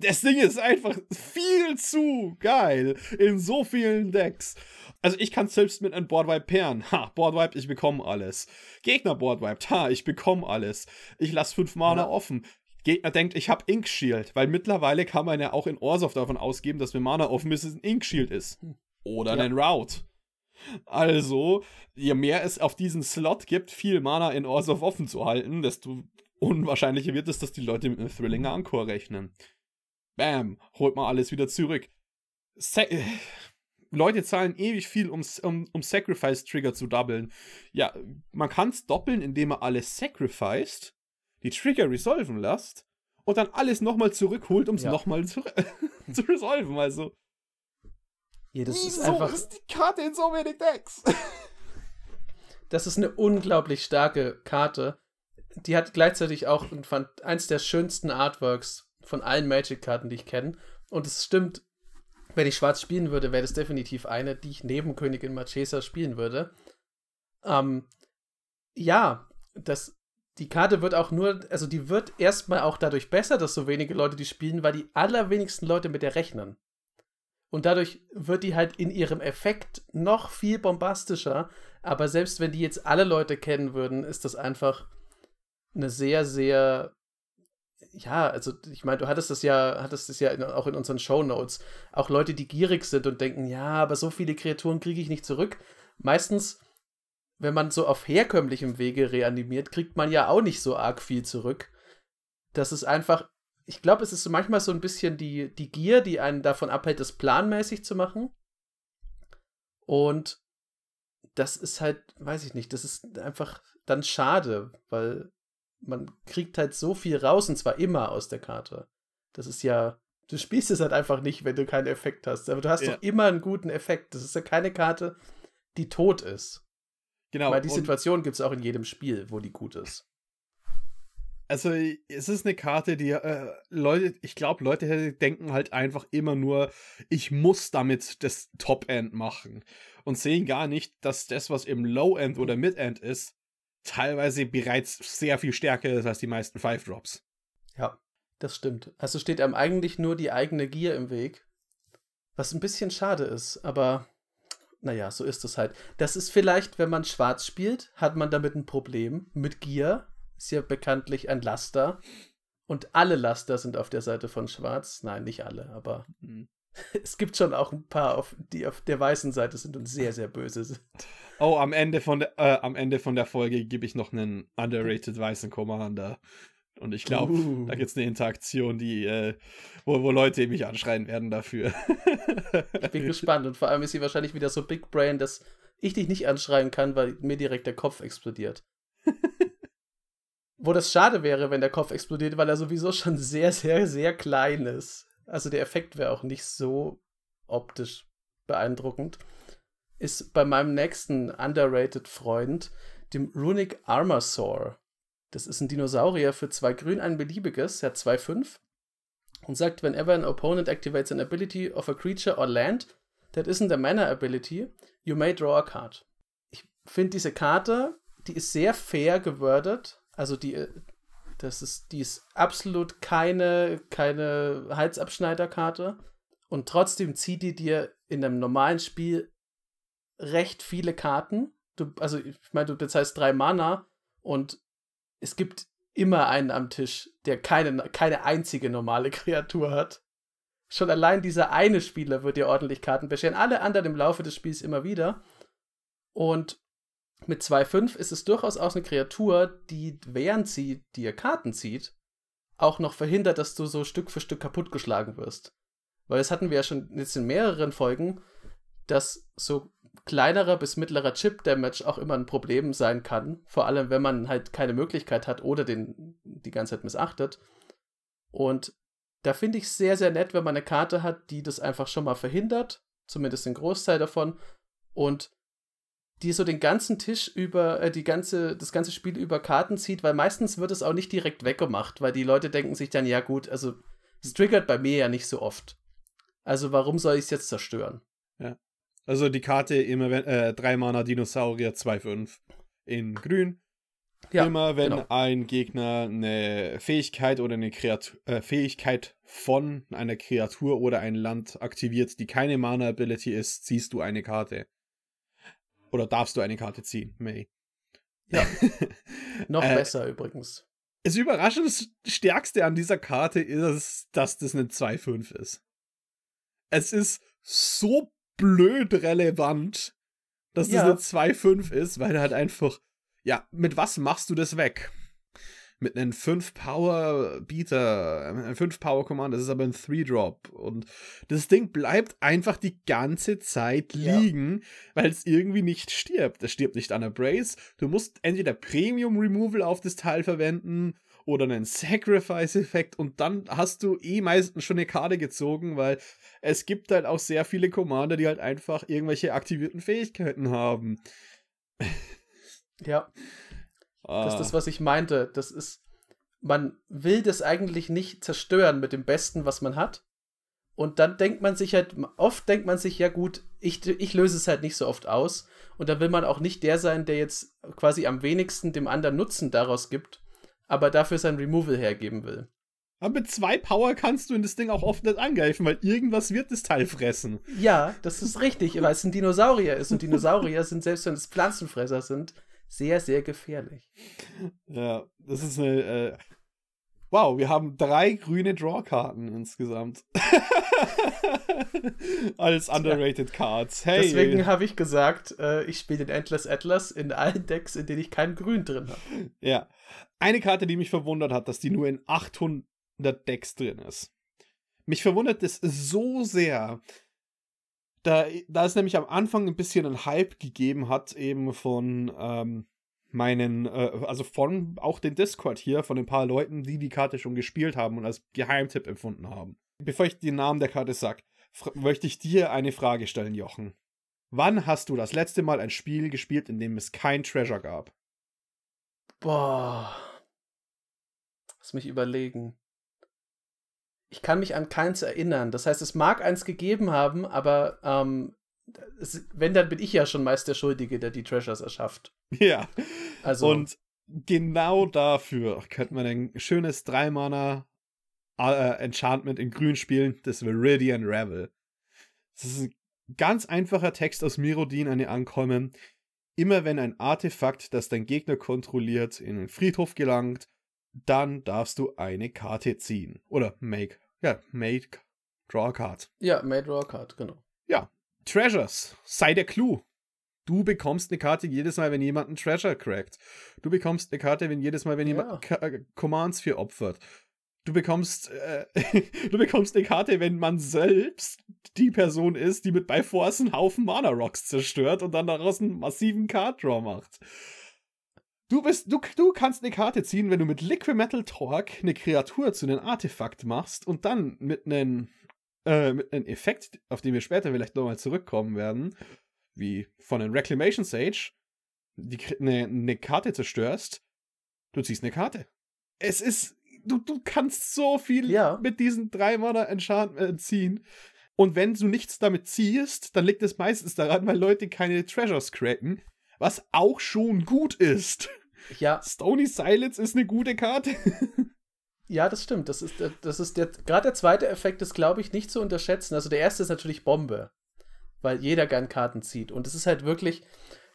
Das Ding ist einfach viel zu geil in so vielen Decks. Also ich kann selbst mit einem Boardwipe pairen. Ha, Boardwipe, ich bekomme alles. Gegner Boardwipe, ha, ich bekomme alles. Ich lasse fünf Mana ja. offen. Gegner denkt, ich habe Ink Shield, weil mittlerweile kann man ja auch in Orsoft davon ausgeben, dass wenn Mana offen ist, es ein Ink Shield ist. Hm. Oder ja. ein Route. Also, je mehr es auf diesen Slot gibt, viel Mana in Orsov offen zu halten, desto unwahrscheinlicher wird es, dass die Leute mit einem Thrilling Encore rechnen. Bam, holt mal alles wieder zurück. Sa Leute zahlen ewig viel, um, um, um Sacrifice-Trigger zu doublen. Ja, man kann es doppeln, indem man alles sacrificed, die Trigger resolven lässt und dann alles nochmal zurückholt, um es ja. nochmal zu, zu resolven. Also, ja, das Wieso ist einfach. ist die Karte in so wenig Decks? das ist eine unglaublich starke Karte. Die hat gleichzeitig auch fand, eins der schönsten Artworks von allen Magic-Karten, die ich kenne. Und es stimmt, wenn ich schwarz spielen würde, wäre das definitiv eine, die ich neben Königin Marchesa spielen würde. Ähm, ja, das, die Karte wird auch nur, also die wird erstmal auch dadurch besser, dass so wenige Leute die spielen, weil die allerwenigsten Leute mit der rechnen. Und dadurch wird die halt in ihrem Effekt noch viel bombastischer. Aber selbst wenn die jetzt alle Leute kennen würden, ist das einfach eine sehr, sehr. Ja, also ich meine, du hattest das ja, hattest das ja in, auch in unseren Show Notes. Auch Leute, die gierig sind und denken, ja, aber so viele Kreaturen kriege ich nicht zurück. Meistens, wenn man so auf herkömmlichem Wege reanimiert, kriegt man ja auch nicht so arg viel zurück. Das ist einfach ich glaube, es ist so manchmal so ein bisschen die, die Gier, die einen davon abhält, das planmäßig zu machen. Und das ist halt, weiß ich nicht, das ist einfach dann schade, weil man kriegt halt so viel raus und zwar immer aus der Karte. Das ist ja, du spielst es halt einfach nicht, wenn du keinen Effekt hast. Aber du hast ja. doch immer einen guten Effekt. Das ist ja keine Karte, die tot ist. Genau. Weil die Situation gibt es auch in jedem Spiel, wo die gut ist. Also, es ist eine Karte, die äh, Leute, ich glaube, Leute denken halt einfach immer nur, ich muss damit das Top-End machen und sehen gar nicht, dass das, was im Low-End oder Mid-End ist, teilweise bereits sehr viel stärker ist als die meisten Five-Drops. Ja, das stimmt. Also steht einem eigentlich nur die eigene Gier im Weg, was ein bisschen schade ist, aber naja, so ist es halt. Das ist vielleicht, wenn man schwarz spielt, hat man damit ein Problem mit Gier, ist ja bekanntlich ein Laster. Und alle Laster sind auf der Seite von Schwarz. Nein, nicht alle, aber mhm. es gibt schon auch ein paar, auf, die auf der weißen Seite sind und sehr, sehr böse sind. Oh, am Ende von der, äh, am Ende von der Folge gebe ich noch einen underrated weißen Commander. Und ich glaube, uh. da gibt es eine Interaktion, die, äh, wo, wo Leute mich anschreien werden dafür. ich bin gespannt. Und vor allem ist sie wahrscheinlich wieder so Big Brain, dass ich dich nicht anschreien kann, weil mir direkt der Kopf explodiert. Wo das schade wäre, wenn der Kopf explodiert, weil er sowieso schon sehr, sehr, sehr klein ist. Also der Effekt wäre auch nicht so optisch beeindruckend. Ist bei meinem nächsten underrated Freund, dem Runic Armasaur. Das ist ein Dinosaurier für zwei Grün, ein beliebiges, er hat 2,5 und sagt, whenever an opponent activates an ability of a creature or land that isn't a mana ability, you may draw a card. Ich finde diese Karte, die ist sehr fair gewordet. Also die, das ist, die ist absolut keine, keine Halsabschneiderkarte. Und trotzdem zieht die dir in einem normalen Spiel recht viele Karten. Du, also, ich meine, du bezahlst drei Mana und es gibt immer einen am Tisch, der keine, keine einzige normale Kreatur hat. Schon allein dieser eine Spieler wird dir ordentlich Karten bescheren. Alle anderen im Laufe des Spiels immer wieder. Und mit 2,5 ist es durchaus auch eine Kreatur, die, während sie dir Karten zieht, auch noch verhindert, dass du so Stück für Stück kaputtgeschlagen wirst. Weil das hatten wir ja schon jetzt in mehreren Folgen, dass so kleinerer bis mittlerer Chip-Damage auch immer ein Problem sein kann. Vor allem, wenn man halt keine Möglichkeit hat oder den die ganze Zeit missachtet. Und da finde ich es sehr, sehr nett, wenn man eine Karte hat, die das einfach schon mal verhindert. Zumindest den Großteil davon. Und die so den ganzen Tisch über, äh, die ganze, das ganze Spiel über Karten zieht, weil meistens wird es auch nicht direkt weggemacht, weil die Leute denken sich dann, ja gut, also es triggert bei mir ja nicht so oft. Also warum soll ich es jetzt zerstören? Ja. Also die Karte immer wenn, äh, 3 Mana Dinosaurier 2-5 in grün. Ja, immer wenn genau. ein Gegner eine Fähigkeit oder eine Kreatur, äh, Fähigkeit von einer Kreatur oder ein Land aktiviert, die keine Mana-Ability ist, ziehst du eine Karte. Oder darfst du eine Karte ziehen, May. Ja. Noch äh, besser übrigens. Das überraschend das Stärkste an dieser Karte ist, dass das eine 2-5 ist. Es ist so blöd relevant, dass ja. das eine 2-5 ist, weil halt einfach, ja, mit was machst du das weg? Mit einem 5 Power Beater, einem 5 Power Command, das ist aber ein 3 Drop und das Ding bleibt einfach die ganze Zeit liegen, ja. weil es irgendwie nicht stirbt. Es stirbt nicht an der Brace. Du musst entweder Premium Removal auf das Teil verwenden oder einen Sacrifice-Effekt und dann hast du eh meistens schon eine Karte gezogen, weil es gibt halt auch sehr viele Commander, die halt einfach irgendwelche aktivierten Fähigkeiten haben. Ja. Ah. Das ist das, was ich meinte. Das ist, man will das eigentlich nicht zerstören mit dem Besten, was man hat. Und dann denkt man sich halt, oft denkt man sich, ja gut, ich, ich löse es halt nicht so oft aus. Und da will man auch nicht der sein, der jetzt quasi am wenigsten dem anderen Nutzen daraus gibt aber dafür sein Removal hergeben will. Aber mit zwei Power kannst du in das Ding auch oft nicht angreifen, weil irgendwas wird das Teil fressen. Ja, das ist richtig, weil es ein Dinosaurier ist. Und Dinosaurier sind, selbst wenn es Pflanzenfresser sind, sehr, sehr gefährlich. Ja, das ist eine. Äh wow, wir haben drei grüne Drawkarten insgesamt. Als underrated Cards. Hey. Deswegen habe ich gesagt, äh, ich spiele den Endless Atlas in allen Decks, in denen ich kein Grün drin habe. Ja. Eine Karte, die mich verwundert hat, dass die nur in 800 Decks drin ist. Mich verwundert es so sehr, da, da es nämlich am Anfang ein bisschen einen Hype gegeben hat, eben von ähm, meinen, äh, also von auch den Discord hier, von ein paar Leuten, die die Karte schon gespielt haben und als Geheimtipp empfunden haben. Bevor ich den Namen der Karte sag, möchte ich dir eine Frage stellen, Jochen. Wann hast du das letzte Mal ein Spiel gespielt, in dem es kein Treasure gab? Boah. Lass mich überlegen. Ich kann mich an keins erinnern. Das heißt, es mag eins gegeben haben, aber ähm, es, wenn, dann bin ich ja schon meist der Schuldige, der die Treasures erschafft. Ja. Also. Und genau dafür könnte man ein schönes 3-Mana äh, Enchantment in Grün spielen, das Viridian Revel. Das ist ein ganz einfacher Text aus Mirodin an die Ankommen. Immer wenn ein Artefakt, das dein Gegner kontrolliert, in den Friedhof gelangt, dann darfst du eine Karte ziehen. Oder make. Ja, make. Draw a card. Ja, make draw a card, genau. Ja. Treasures. Sei der Clou. Du bekommst eine Karte jedes Mal, wenn jemand einen Treasure crackt. Du bekommst eine Karte, wenn jedes Mal, wenn jemand ja. Äh, Commands für opfert. Du bekommst, äh, du bekommst eine Karte, wenn man selbst die Person ist, die mit bei Force einen Haufen Mana Rocks zerstört und dann daraus einen massiven Card Draw macht. Du bist, du, du kannst eine Karte ziehen, wenn du mit Liquid Metal Torque eine Kreatur zu einem Artefakt machst und dann mit einem, äh, mit einem Effekt, auf den wir später vielleicht nochmal zurückkommen werden, wie von einem Reclamation Sage, die, eine, eine Karte zerstörst, du ziehst eine Karte. Es ist, du, du kannst so viel ja. mit diesen drei Mana Enchantment äh, ziehen. Und wenn du nichts damit ziehst, dann liegt es meistens daran, weil Leute keine Treasures cracken, was auch schon gut ist. Ja. Stony Silence ist eine gute Karte. ja, das stimmt. Das ist, das ist der, gerade der zweite Effekt ist, glaube ich, nicht zu unterschätzen. Also der erste ist natürlich Bombe weil jeder gern Karten zieht. Und es ist halt wirklich,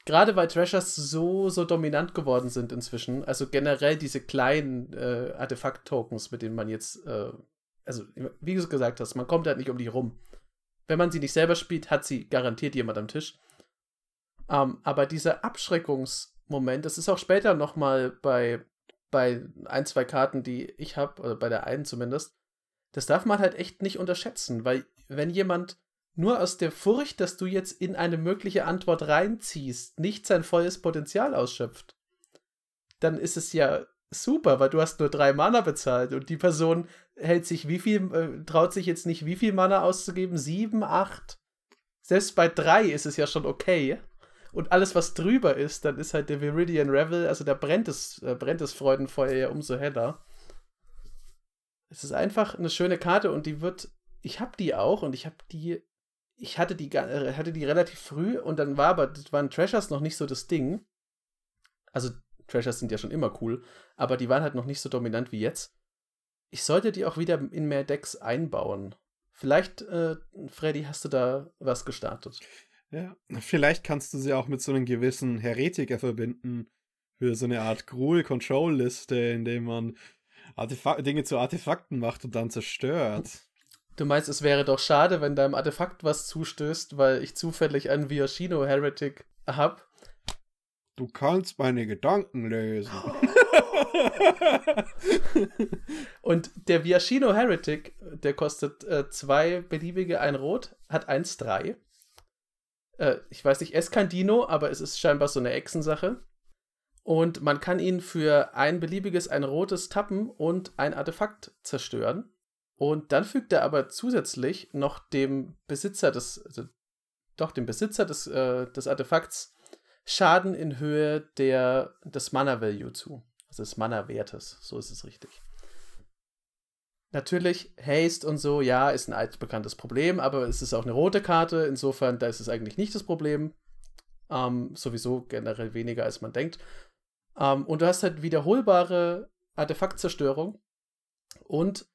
gerade weil Treasures so, so dominant geworden sind inzwischen, also generell diese kleinen äh, Artefakt-Tokens, mit denen man jetzt, äh, also wie du gesagt hast, man kommt halt nicht um die rum. Wenn man sie nicht selber spielt, hat sie garantiert jemand am Tisch. Um, ähm, aber dieser Abschreckungsmoment, das ist auch später nochmal bei, bei ein, zwei Karten, die ich habe, oder bei der einen zumindest, das darf man halt echt nicht unterschätzen, weil wenn jemand nur aus der Furcht, dass du jetzt in eine mögliche Antwort reinziehst, nicht sein volles Potenzial ausschöpft, dann ist es ja super, weil du hast nur drei Mana bezahlt und die Person hält sich wie viel, äh, traut sich jetzt nicht wie viel Mana auszugeben? Sieben, acht? Selbst bei drei ist es ja schon okay. Und alles, was drüber ist, dann ist halt der Viridian Revel, also da brennt es, äh, brennt das Freudenfeuer ja umso heller. Es ist einfach eine schöne Karte und die wird, ich habe die auch und ich habe die ich hatte die, äh, hatte die relativ früh und dann war aber, waren Treasures noch nicht so das Ding. Also, Treasures sind ja schon immer cool, aber die waren halt noch nicht so dominant wie jetzt. Ich sollte die auch wieder in mehr Decks einbauen. Vielleicht, äh, Freddy, hast du da was gestartet? Ja, vielleicht kannst du sie auch mit so einem gewissen Heretiker verbinden. Für so eine Art Gruel-Control-Liste, in dem man Artefak Dinge zu Artefakten macht und dann zerstört. Du meinst, es wäre doch schade, wenn deinem Artefakt was zustößt, weil ich zufällig einen Viashino Heretic hab. Du kannst meine Gedanken lesen. Und der Viashino Heretic, der kostet äh, zwei beliebige, ein Rot, hat 1,3. Äh, ich weiß nicht, ist kein Dino, aber es ist scheinbar so eine Echsensache. Und man kann ihn für ein beliebiges, ein rotes tappen und ein Artefakt zerstören. Und dann fügt er aber zusätzlich noch dem Besitzer des, also doch dem Besitzer des, äh, des Artefakts Schaden in Höhe der, des Mana-Value zu. Also des Mana-Wertes, so ist es richtig. Natürlich, Haste und so, ja, ist ein altbekanntes Problem, aber es ist auch eine rote Karte, insofern, da ist es eigentlich nicht das Problem. Ähm, sowieso generell weniger, als man denkt. Ähm, und du hast halt wiederholbare Artefaktzerstörung und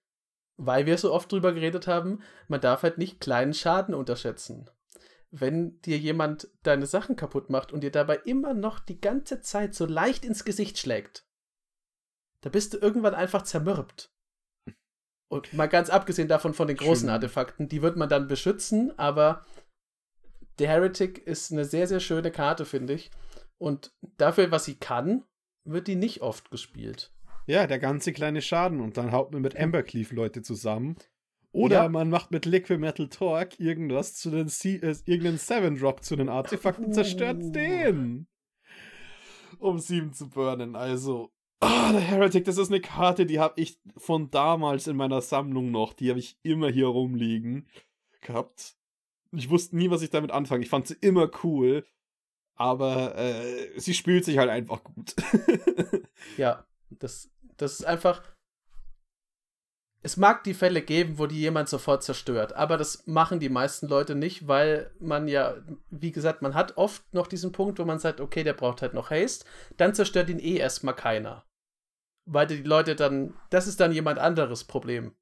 weil wir so oft drüber geredet haben, man darf halt nicht kleinen Schaden unterschätzen. Wenn dir jemand deine Sachen kaputt macht und dir dabei immer noch die ganze Zeit so leicht ins Gesicht schlägt, da bist du irgendwann einfach zermürbt. Und mal ganz abgesehen davon von den großen Schön. Artefakten, die wird man dann beschützen, aber der Heretic ist eine sehr, sehr schöne Karte, finde ich. Und dafür, was sie kann, wird die nicht oft gespielt. Ja, der ganze kleine Schaden und dann haut man mit Embercleave Leute zusammen. Oder ja. man macht mit Liquid Metal Torque irgendwas zu den C äh, irgendeinen Seven Drop zu den Artefakten, uh. zerstört den. Um sieben zu burnen. Also, oh, der Heretic, das ist eine Karte, die habe ich von damals in meiner Sammlung noch. Die habe ich immer hier rumliegen gehabt. Ich wusste nie, was ich damit anfange. Ich fand sie immer cool. Aber äh, sie spielt sich halt einfach gut. ja, das das ist einfach. Es mag die Fälle geben, wo die jemand sofort zerstört, aber das machen die meisten Leute nicht, weil man ja, wie gesagt, man hat oft noch diesen Punkt, wo man sagt, okay, der braucht halt noch Haste, dann zerstört ihn eh erstmal keiner. Weil die Leute dann, das ist dann jemand anderes Problem.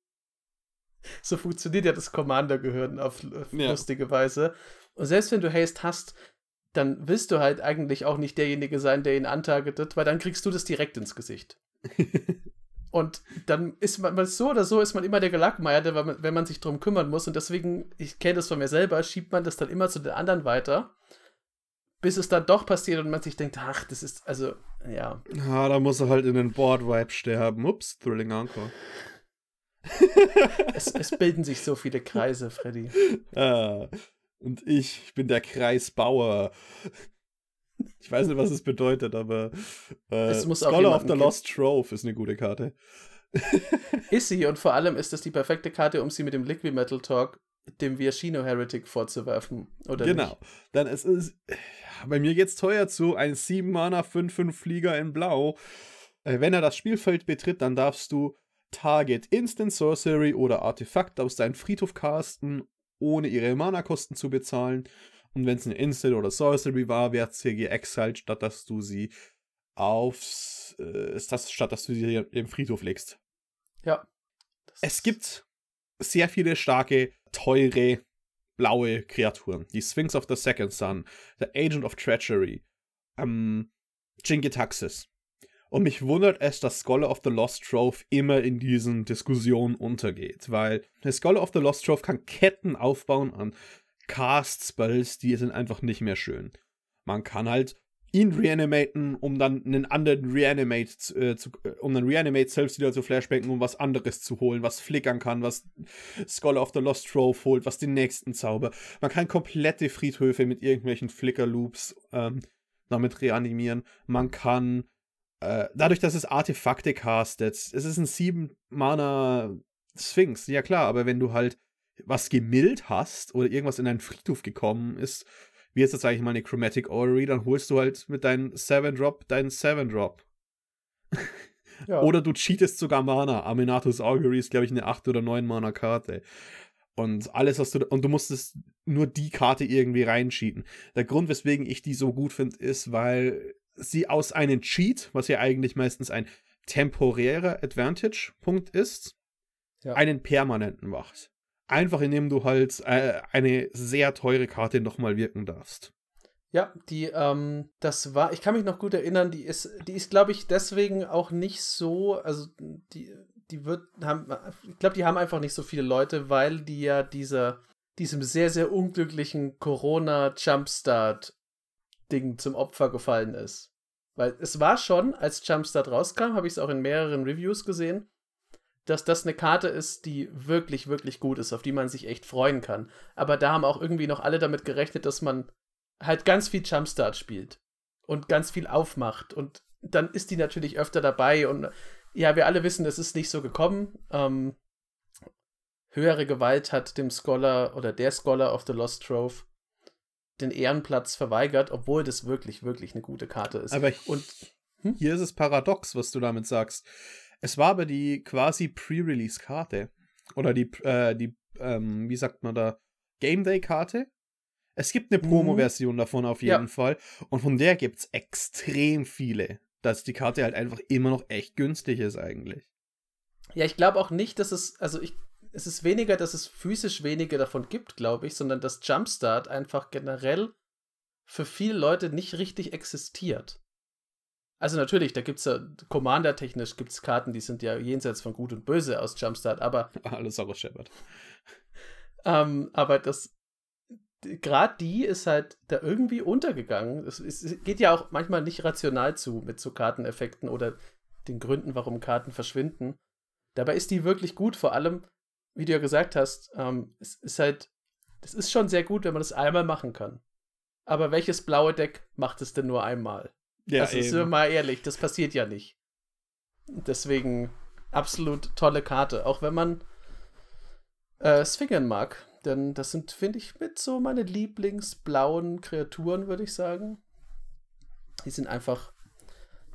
So funktioniert ja das Commander-Gehirn auf, auf ja. lustige Weise. Und selbst wenn du Haste hast, dann willst du halt eigentlich auch nicht derjenige sein, der ihn antargetet, weil dann kriegst du das direkt ins Gesicht. Und dann ist man, so oder so ist man immer der Gelackmeierte, wenn man sich darum kümmern muss. Und deswegen, ich kenne das von mir selber, schiebt man das dann immer zu den anderen weiter. Bis es dann doch passiert und man sich denkt, ach, das ist, also, ja. Ja, da muss er halt in den Board-Vibe sterben. Ups, Thrilling Anchor. es, es, bilden sich so viele Kreise, Freddy. Ah, und ich, ich bin der Kreisbauer. Ich weiß nicht, was es bedeutet, aber äh, es muss Scholar of the Lost Trove ist eine gute Karte. ist sie und vor allem ist das die perfekte Karte, um sie mit dem Liquid Metal Talk dem Viashino Heretic vorzuwerfen, oder Genau. Nicht? Dann es ist bei mir geht's teuer zu, ein 7 Mana 5 5 Flieger in Blau. Äh, wenn er das Spielfeld betritt, dann darfst du Target Instant Sorcery oder Artefakt aus deinem Friedhof casten, ohne ihre Mana-Kosten zu bezahlen. Und wenn es ein Instant oder Sorcery war, wird sie geexiled, statt dass du sie aufs, äh, das, statt dass du sie im Friedhof legst. Ja. Es gibt sehr viele starke, teure, blaue Kreaturen. Die Sphinx of the Second Sun, der Agent of Treachery, ähm, Jingitaxis. Und mich wundert es, dass Scholar of the Lost Trove immer in diesen Diskussionen untergeht, weil der Scholar of the Lost Trove kann Ketten aufbauen an Cast-Spells, die sind einfach nicht mehr schön. Man kann halt ihn reanimaten, um dann einen anderen Reanimate äh, zu, äh, um dann Reanimate selbst wieder zu flashbacken, um was anderes zu holen, was flickern kann, was Scholar of the Lost Trove holt, was den nächsten Zauber. Man kann komplette Friedhöfe mit irgendwelchen Flicker-Loops ähm, damit reanimieren. Man kann äh, dadurch, dass es Artefakte castet, es ist ein 7 Mana Sphinx, ja klar, aber wenn du halt was gemillt hast oder irgendwas in deinen Friedhof gekommen ist, wie jetzt sage ich mal eine Chromatic Orrery, dann holst du halt mit deinem 7-Drop deinen 7-Drop. Ja. oder du cheatest sogar Mana. Aminatus Augury ist, glaube ich, eine 8 oder 9 Mana Karte. Und alles, was du, und du musstest nur die Karte irgendwie reincheaten. Der Grund, weswegen ich die so gut finde, ist, weil sie aus einem Cheat, was ja eigentlich meistens ein temporärer Advantage-Punkt ist, ja. einen permanenten macht. Einfach indem du halt äh, eine sehr teure Karte nochmal wirken darfst. Ja, die, ähm, das war, ich kann mich noch gut erinnern, die ist, die ist, glaube ich, deswegen auch nicht so, also die, die wird, haben, ich glaube, die haben einfach nicht so viele Leute, weil die ja dieser, diesem sehr, sehr unglücklichen Corona-Jumpstart-Ding zum Opfer gefallen ist. Weil es war schon, als Jumpstart rauskam, habe ich es auch in mehreren Reviews gesehen, dass das eine Karte ist, die wirklich, wirklich gut ist, auf die man sich echt freuen kann. Aber da haben auch irgendwie noch alle damit gerechnet, dass man halt ganz viel Jumpstart spielt und ganz viel aufmacht. Und dann ist die natürlich öfter dabei. Und ja, wir alle wissen, es ist nicht so gekommen. Ähm, höhere Gewalt hat dem Scholar oder der Scholar of the Lost Trove den Ehrenplatz verweigert, obwohl das wirklich, wirklich eine gute Karte ist. Aber und hm? hier ist es paradox, was du damit sagst. Es war aber die quasi Pre-Release-Karte. Oder die, äh, die, ähm, wie sagt man da, Game Day-Karte. Es gibt eine mhm. Promo-Version davon auf jeden ja. Fall. Und von der gibt es extrem viele. Dass die Karte halt einfach immer noch echt günstig ist, eigentlich. Ja, ich glaube auch nicht, dass es, also ich, es ist weniger, dass es physisch weniger davon gibt, glaube ich, sondern dass Jumpstart einfach generell für viele Leute nicht richtig existiert. Also natürlich, da gibt es ja Commander-technisch gibt es Karten, die sind ja jenseits von Gut und Böse aus Jumpstart, aber. Alles auch aus Shepard. ähm, aber das. Gerade die ist halt da irgendwie untergegangen. Es, es, geht ja auch manchmal nicht rational zu mit so Karteneffekten oder den Gründen, warum Karten verschwinden. Dabei ist die wirklich gut, vor allem, wie du ja gesagt hast, ähm, es ist halt, es ist schon sehr gut, wenn man das einmal machen kann. Aber welches blaue Deck macht es denn nur einmal? Ja, also, sind wir mal ehrlich, das passiert ja nicht. Deswegen absolut tolle Karte. Auch wenn man äh, Sphingern mag. Denn das sind, finde ich, mit so meine Lieblingsblauen Kreaturen, würde ich sagen. Die sind einfach,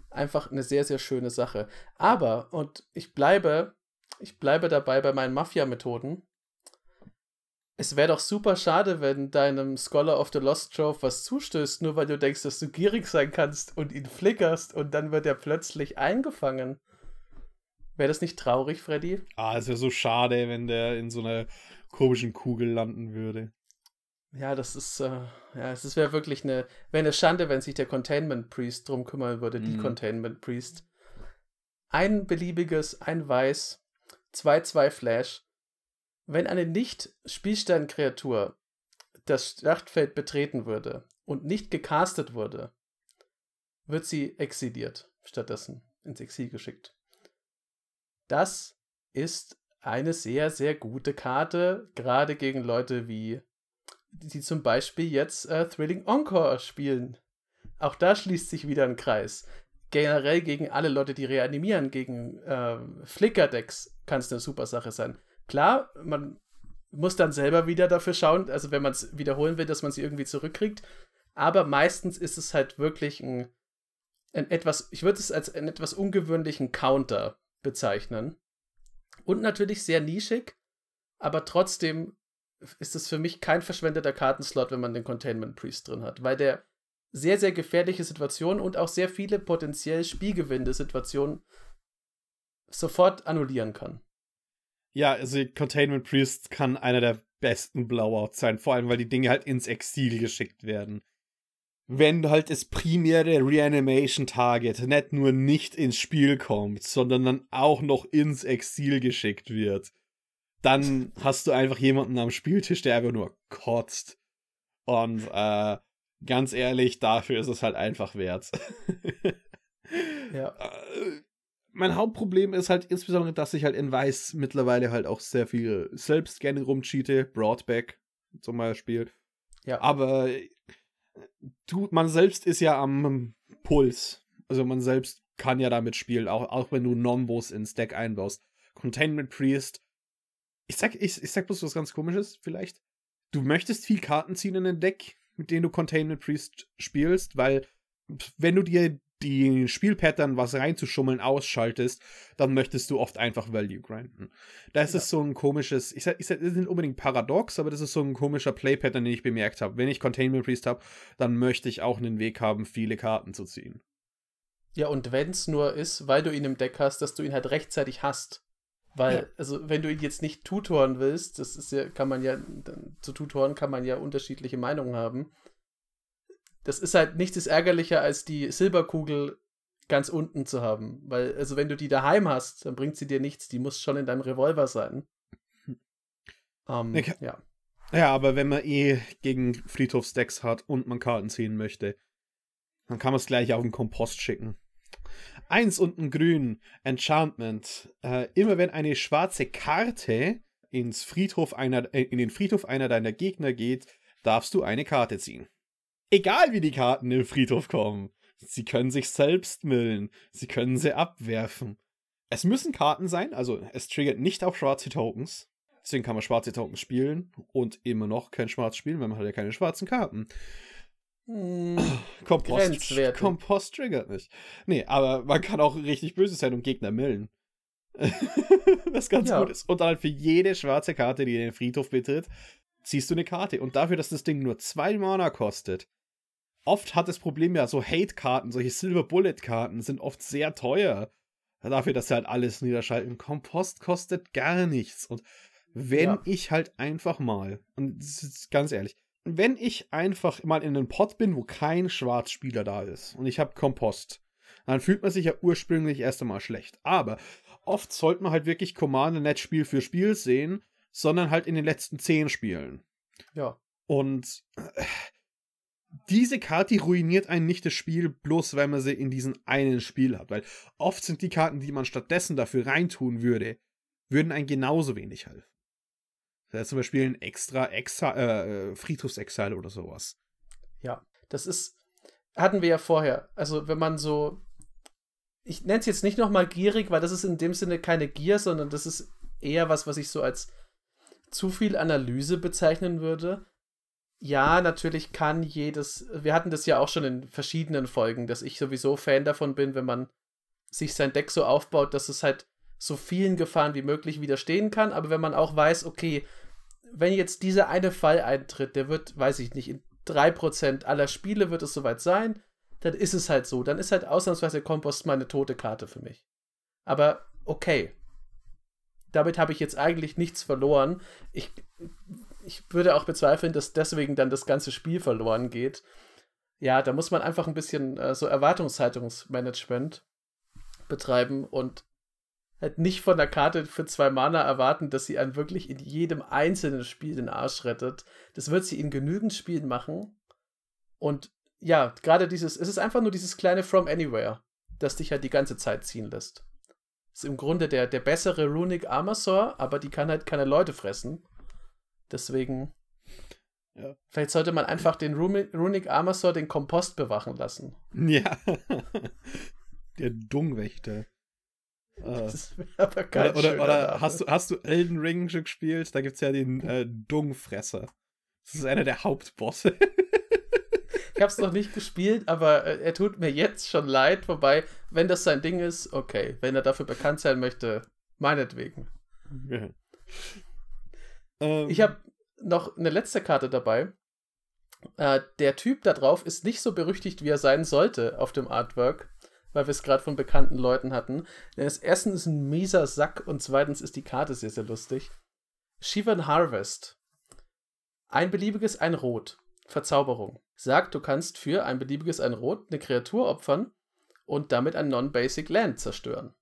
einfach eine sehr, sehr schöne Sache. Aber, und ich bleibe, ich bleibe dabei bei meinen Mafia-Methoden es wäre doch super schade, wenn deinem Scholar of the Lost Trove was zustößt, nur weil du denkst, dass du gierig sein kannst und ihn flickerst und dann wird er plötzlich eingefangen. Wäre das nicht traurig, Freddy? Ah, es wäre so schade, wenn der in so einer komischen Kugel landen würde. Ja, das ist, äh, ja, es wäre wirklich eine, wäre eine Schande, wenn sich der Containment Priest drum kümmern würde, mhm. die Containment Priest. Ein beliebiges, ein Weiß, 2-2 Flash, wenn eine Nicht-Spielsternkreatur das Schlachtfeld betreten würde, und nicht gecastet wurde, wird sie exiliert, stattdessen ins Exil geschickt. Das ist eine sehr, sehr gute Karte, gerade gegen Leute wie, die zum Beispiel jetzt äh, Thrilling Encore spielen. Auch da schließt sich wieder ein Kreis. Generell gegen alle Leute, die reanimieren, gegen äh, Flickr-Decks kann es eine super Sache sein. Klar, man muss dann selber wieder dafür schauen, also wenn man es wiederholen will, dass man sie irgendwie zurückkriegt. Aber meistens ist es halt wirklich ein, ein etwas, ich würde es als einen etwas ungewöhnlichen Counter bezeichnen. Und natürlich sehr nischig, aber trotzdem ist es für mich kein verschwendeter Kartenslot, wenn man den Containment Priest drin hat, weil der sehr, sehr gefährliche Situationen und auch sehr viele potenziell spielgewinnende Situationen sofort annullieren kann. Ja, also Containment Priest kann einer der besten Blowouts sein, vor allem weil die Dinge halt ins Exil geschickt werden. Wenn halt das primäre Reanimation Target nicht nur nicht ins Spiel kommt, sondern dann auch noch ins Exil geschickt wird, dann hast du einfach jemanden am Spieltisch, der einfach nur kotzt. Und äh, ganz ehrlich, dafür ist es halt einfach wert. ja. Äh, mein Hauptproblem ist halt insbesondere, dass ich halt in Weiß mittlerweile halt auch sehr viel selbst gerne rumcheate. Broadback zum Beispiel. Ja. Aber du, man selbst ist ja am Puls. Also man selbst kann ja damit spielen, auch, auch wenn du Nombos ins Deck einbaust. Containment Priest. Ich sag, ich, ich sag bloß was ganz komisches, vielleicht. Du möchtest viel Karten ziehen in ein Deck, mit denen du Containment Priest spielst, weil wenn du dir die Spielpattern was reinzuschummeln ausschaltest, dann möchtest du oft einfach Value grinden. Das ja. ist so ein komisches, ich sag, ich sag, das ist nicht unbedingt paradox, aber das ist so ein komischer Playpattern, den ich bemerkt habe. Wenn ich Containment Priest habe, dann möchte ich auch einen Weg haben, viele Karten zu ziehen. Ja, und wenn es nur ist, weil du ihn im Deck hast, dass du ihn halt rechtzeitig hast. Weil, ja. also, wenn du ihn jetzt nicht tutoren willst, das ist ja, kann man ja, zu tutoren kann man ja unterschiedliche Meinungen haben das ist halt nichts ärgerlicher, als die Silberkugel ganz unten zu haben. Weil, also wenn du die daheim hast, dann bringt sie dir nichts. Die muss schon in deinem Revolver sein. Okay. Ja. Ja, aber wenn man eh gegen Friedhofsdecks hat und man Karten ziehen möchte, dann kann man es gleich auf den Kompost schicken. Eins unten grün, Enchantment. Äh, immer wenn eine schwarze Karte ins Friedhof einer, äh, in den Friedhof einer deiner Gegner geht, darfst du eine Karte ziehen. Egal wie die Karten im Friedhof kommen. Sie können sich selbst millen. Sie können sie abwerfen. Es müssen Karten sein, also es triggert nicht auf schwarze Tokens. Deswegen kann man schwarze Tokens spielen und immer noch kein Schwarz spielen, weil man hat ja keine schwarzen Karten. Hm, Kompost, Kompost triggert nicht. Nee, aber man kann auch richtig böse sein und Gegner millen. Was ganz ja. gut ist. Und dann für jede schwarze Karte, die den Friedhof betritt, ziehst du eine Karte. Und dafür, dass das Ding nur zwei Mana kostet, oft hat das Problem ja, so Hate-Karten, solche Silver Bullet-Karten sind oft sehr teuer. Dafür, dass sie halt alles niederschalten. Kompost kostet gar nichts. Und wenn ja. ich halt einfach mal, und das ist ganz ehrlich, wenn ich einfach mal in einem Pot bin, wo kein Schwarzspieler da ist und ich habe Kompost, dann fühlt man sich ja ursprünglich erst einmal schlecht. Aber oft sollte man halt wirklich Commander nicht Spiel für Spiel sehen, sondern halt in den letzten zehn Spielen. Ja. Und diese Karte ruiniert einen nicht das Spiel, bloß weil man sie in diesem einen Spiel hat. Weil oft sind die Karten, die man stattdessen dafür reintun würde, würden einen genauso wenig helfen. Das heißt zum Beispiel ein extra Exa äh, Friedhofsexile oder sowas. Ja, das ist, hatten wir ja vorher. Also wenn man so, ich nenne es jetzt nicht nochmal gierig, weil das ist in dem Sinne keine Gier, sondern das ist eher was, was ich so als zu viel Analyse bezeichnen würde ja, natürlich kann jedes, wir hatten das ja auch schon in verschiedenen Folgen, dass ich sowieso Fan davon bin, wenn man sich sein Deck so aufbaut, dass es halt so vielen Gefahren wie möglich widerstehen kann, aber wenn man auch weiß, okay, wenn jetzt dieser eine Fall eintritt, der wird, weiß ich nicht, in 3% aller Spiele wird es soweit sein, dann ist es halt so. Dann ist halt ausnahmsweise Kompost meine tote Karte für mich. Aber okay. Damit habe ich jetzt eigentlich nichts verloren. Ich ich würde auch bezweifeln, dass deswegen dann das ganze Spiel verloren geht. Ja, da muss man einfach ein bisschen äh, so Erwartungshaltungsmanagement betreiben und halt nicht von der Karte für zwei Mana erwarten, dass sie einen wirklich in jedem einzelnen Spiel den Arsch rettet. Das wird sie in genügend Spielen machen. Und ja, gerade dieses, es ist einfach nur dieses kleine From Anywhere, das dich halt die ganze Zeit ziehen lässt. Ist im Grunde der, der bessere Runic Armasaur, aber die kann halt keine Leute fressen. Deswegen. Ja. Vielleicht sollte man einfach den Runic Armasaur den Kompost bewachen lassen. Ja. der Dungwächter. Ah. Das aber kein oder oder, oder hast, du, hast du Elden Ring schon gespielt? Da gibt es ja den äh, Dungfresser. Das ist einer der Hauptbosse. ich habe es noch nicht gespielt, aber äh, er tut mir jetzt schon leid. Wobei, wenn das sein Ding ist, okay. Wenn er dafür bekannt sein möchte, meinetwegen. Ja. Ähm, ich habe noch eine letzte Karte dabei. Äh, der Typ da drauf ist nicht so berüchtigt, wie er sein sollte auf dem Artwork weil wir es gerade von bekannten Leuten hatten. Denn das erstens ist ein mieser Sack und zweitens ist die Karte sehr, sehr lustig. Shivan Harvest. Ein beliebiges ein Rot. Verzauberung. Sagt, du kannst für ein beliebiges ein Rot eine Kreatur opfern und damit ein Non-Basic Land zerstören.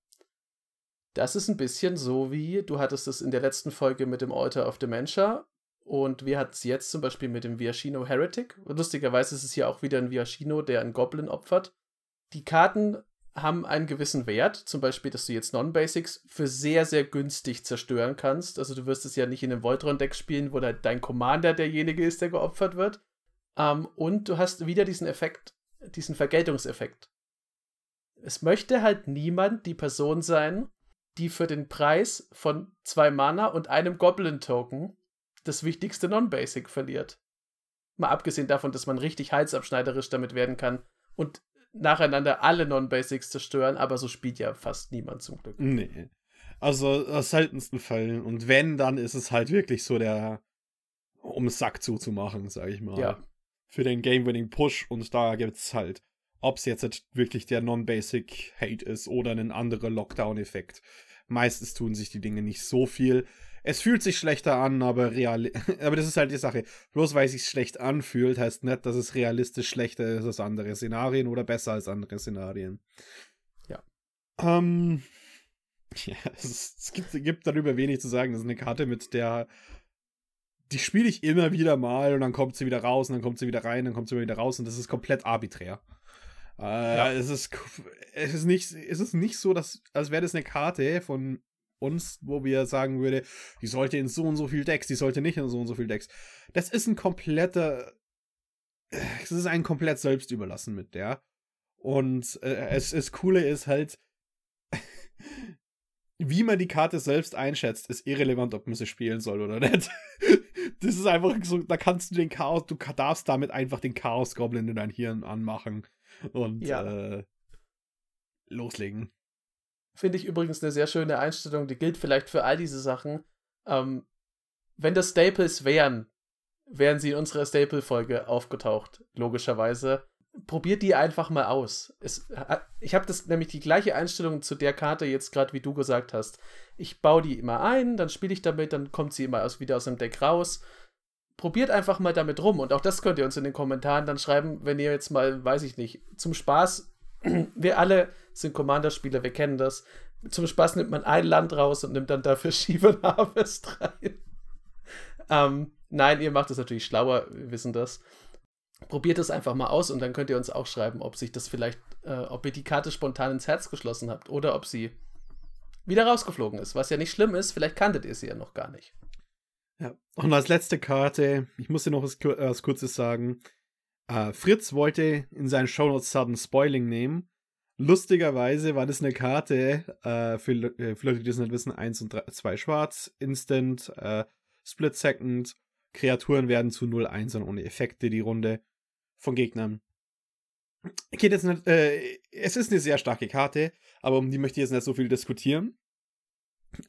Das ist ein bisschen so wie, du hattest es in der letzten Folge mit dem Altar of Dementia und wir hatten es jetzt zum Beispiel mit dem Viashino Heretic. Lustigerweise ist es hier auch wieder ein Viashino, der einen Goblin opfert die Karten haben einen gewissen Wert, zum Beispiel, dass du jetzt Non-Basics für sehr, sehr günstig zerstören kannst. Also du wirst es ja nicht in einem Voltron-Deck spielen, wo dein Commander derjenige ist, der geopfert wird. Ähm, und du hast wieder diesen Effekt, diesen Vergeltungseffekt. Es möchte halt niemand die Person sein, die für den Preis von zwei Mana und einem Goblin-Token das wichtigste Non-Basic verliert. Mal abgesehen davon, dass man richtig halsabschneiderisch damit werden kann und nacheinander alle Non-Basics zerstören, aber so spielt ja fast niemand zum Glück. Nee. Also aus seltensten Fällen. Und wenn, dann ist es halt wirklich so der, um Sack zuzumachen, sag ich mal. Ja. Für den Game-Winning-Push und da gibt's halt, ob es jetzt wirklich der Non-Basic Hate ist oder ein anderer Lockdown-Effekt. Meistens tun sich die Dinge nicht so viel es fühlt sich schlechter an, aber real, aber das ist halt die Sache. Bloß weil es sich schlecht anfühlt, heißt nicht, dass es realistisch schlechter ist als andere Szenarien oder besser als andere Szenarien. Ja. Ähm, ja, es, es gibt, gibt darüber wenig zu sagen. Das ist eine Karte, mit der die spiele ich immer wieder mal und dann kommt sie wieder raus und dann kommt sie wieder rein, dann kommt sie wieder raus und das ist komplett arbiträr. Äh, ja. es, ist, es, ist nicht, es ist nicht so, dass, als wäre das eine Karte von uns, wo wir sagen würde, die sollte in so und so viel Decks, die sollte nicht in so und so viel Decks. Das ist ein kompletter, es ist ein komplett selbst überlassen mit der. Und äh, es, es Coole ist halt, wie man die Karte selbst einschätzt, ist irrelevant, ob man sie spielen soll oder nicht. das ist einfach so, da kannst du den Chaos, du darfst damit einfach den Chaos Goblin in dein Hirn anmachen und ja. äh, loslegen. Finde ich übrigens eine sehr schöne Einstellung, die gilt vielleicht für all diese Sachen. Ähm, wenn das Staples wären, wären sie in unserer Staple-Folge aufgetaucht, logischerweise. Probiert die einfach mal aus. Es, ich habe das nämlich die gleiche Einstellung zu der Karte jetzt gerade, wie du gesagt hast. Ich baue die immer ein, dann spiele ich damit, dann kommt sie immer aus, wieder aus dem Deck raus. Probiert einfach mal damit rum und auch das könnt ihr uns in den Kommentaren dann schreiben, wenn ihr jetzt mal, weiß ich nicht, zum Spaß wir alle sind Commander-Spieler, wir kennen das. Zum Spaß nimmt man ein Land raus und nimmt dann dafür Shivan Harvest rein. ähm, nein, ihr macht es natürlich schlauer, wir wissen das. Probiert es einfach mal aus und dann könnt ihr uns auch schreiben, ob sich das vielleicht, äh, ob ihr die Karte spontan ins Herz geschlossen habt oder ob sie wieder rausgeflogen ist. Was ja nicht schlimm ist, vielleicht kanntet ihr sie ja noch gar nicht. Ja, und als letzte Karte, ich muss dir noch was, äh, was Kurzes sagen. Uh, Fritz wollte in seinen Shownotes Sudden Spoiling nehmen. Lustigerweise war das eine Karte, uh, für, für, Leute, die das nicht wissen, 1 und 2 schwarz, Instant, uh, Split Second, Kreaturen werden zu 0-1 und ohne Effekte die Runde von Gegnern. Geht jetzt nicht, äh, es ist eine sehr starke Karte, aber um die möchte ich jetzt nicht so viel diskutieren.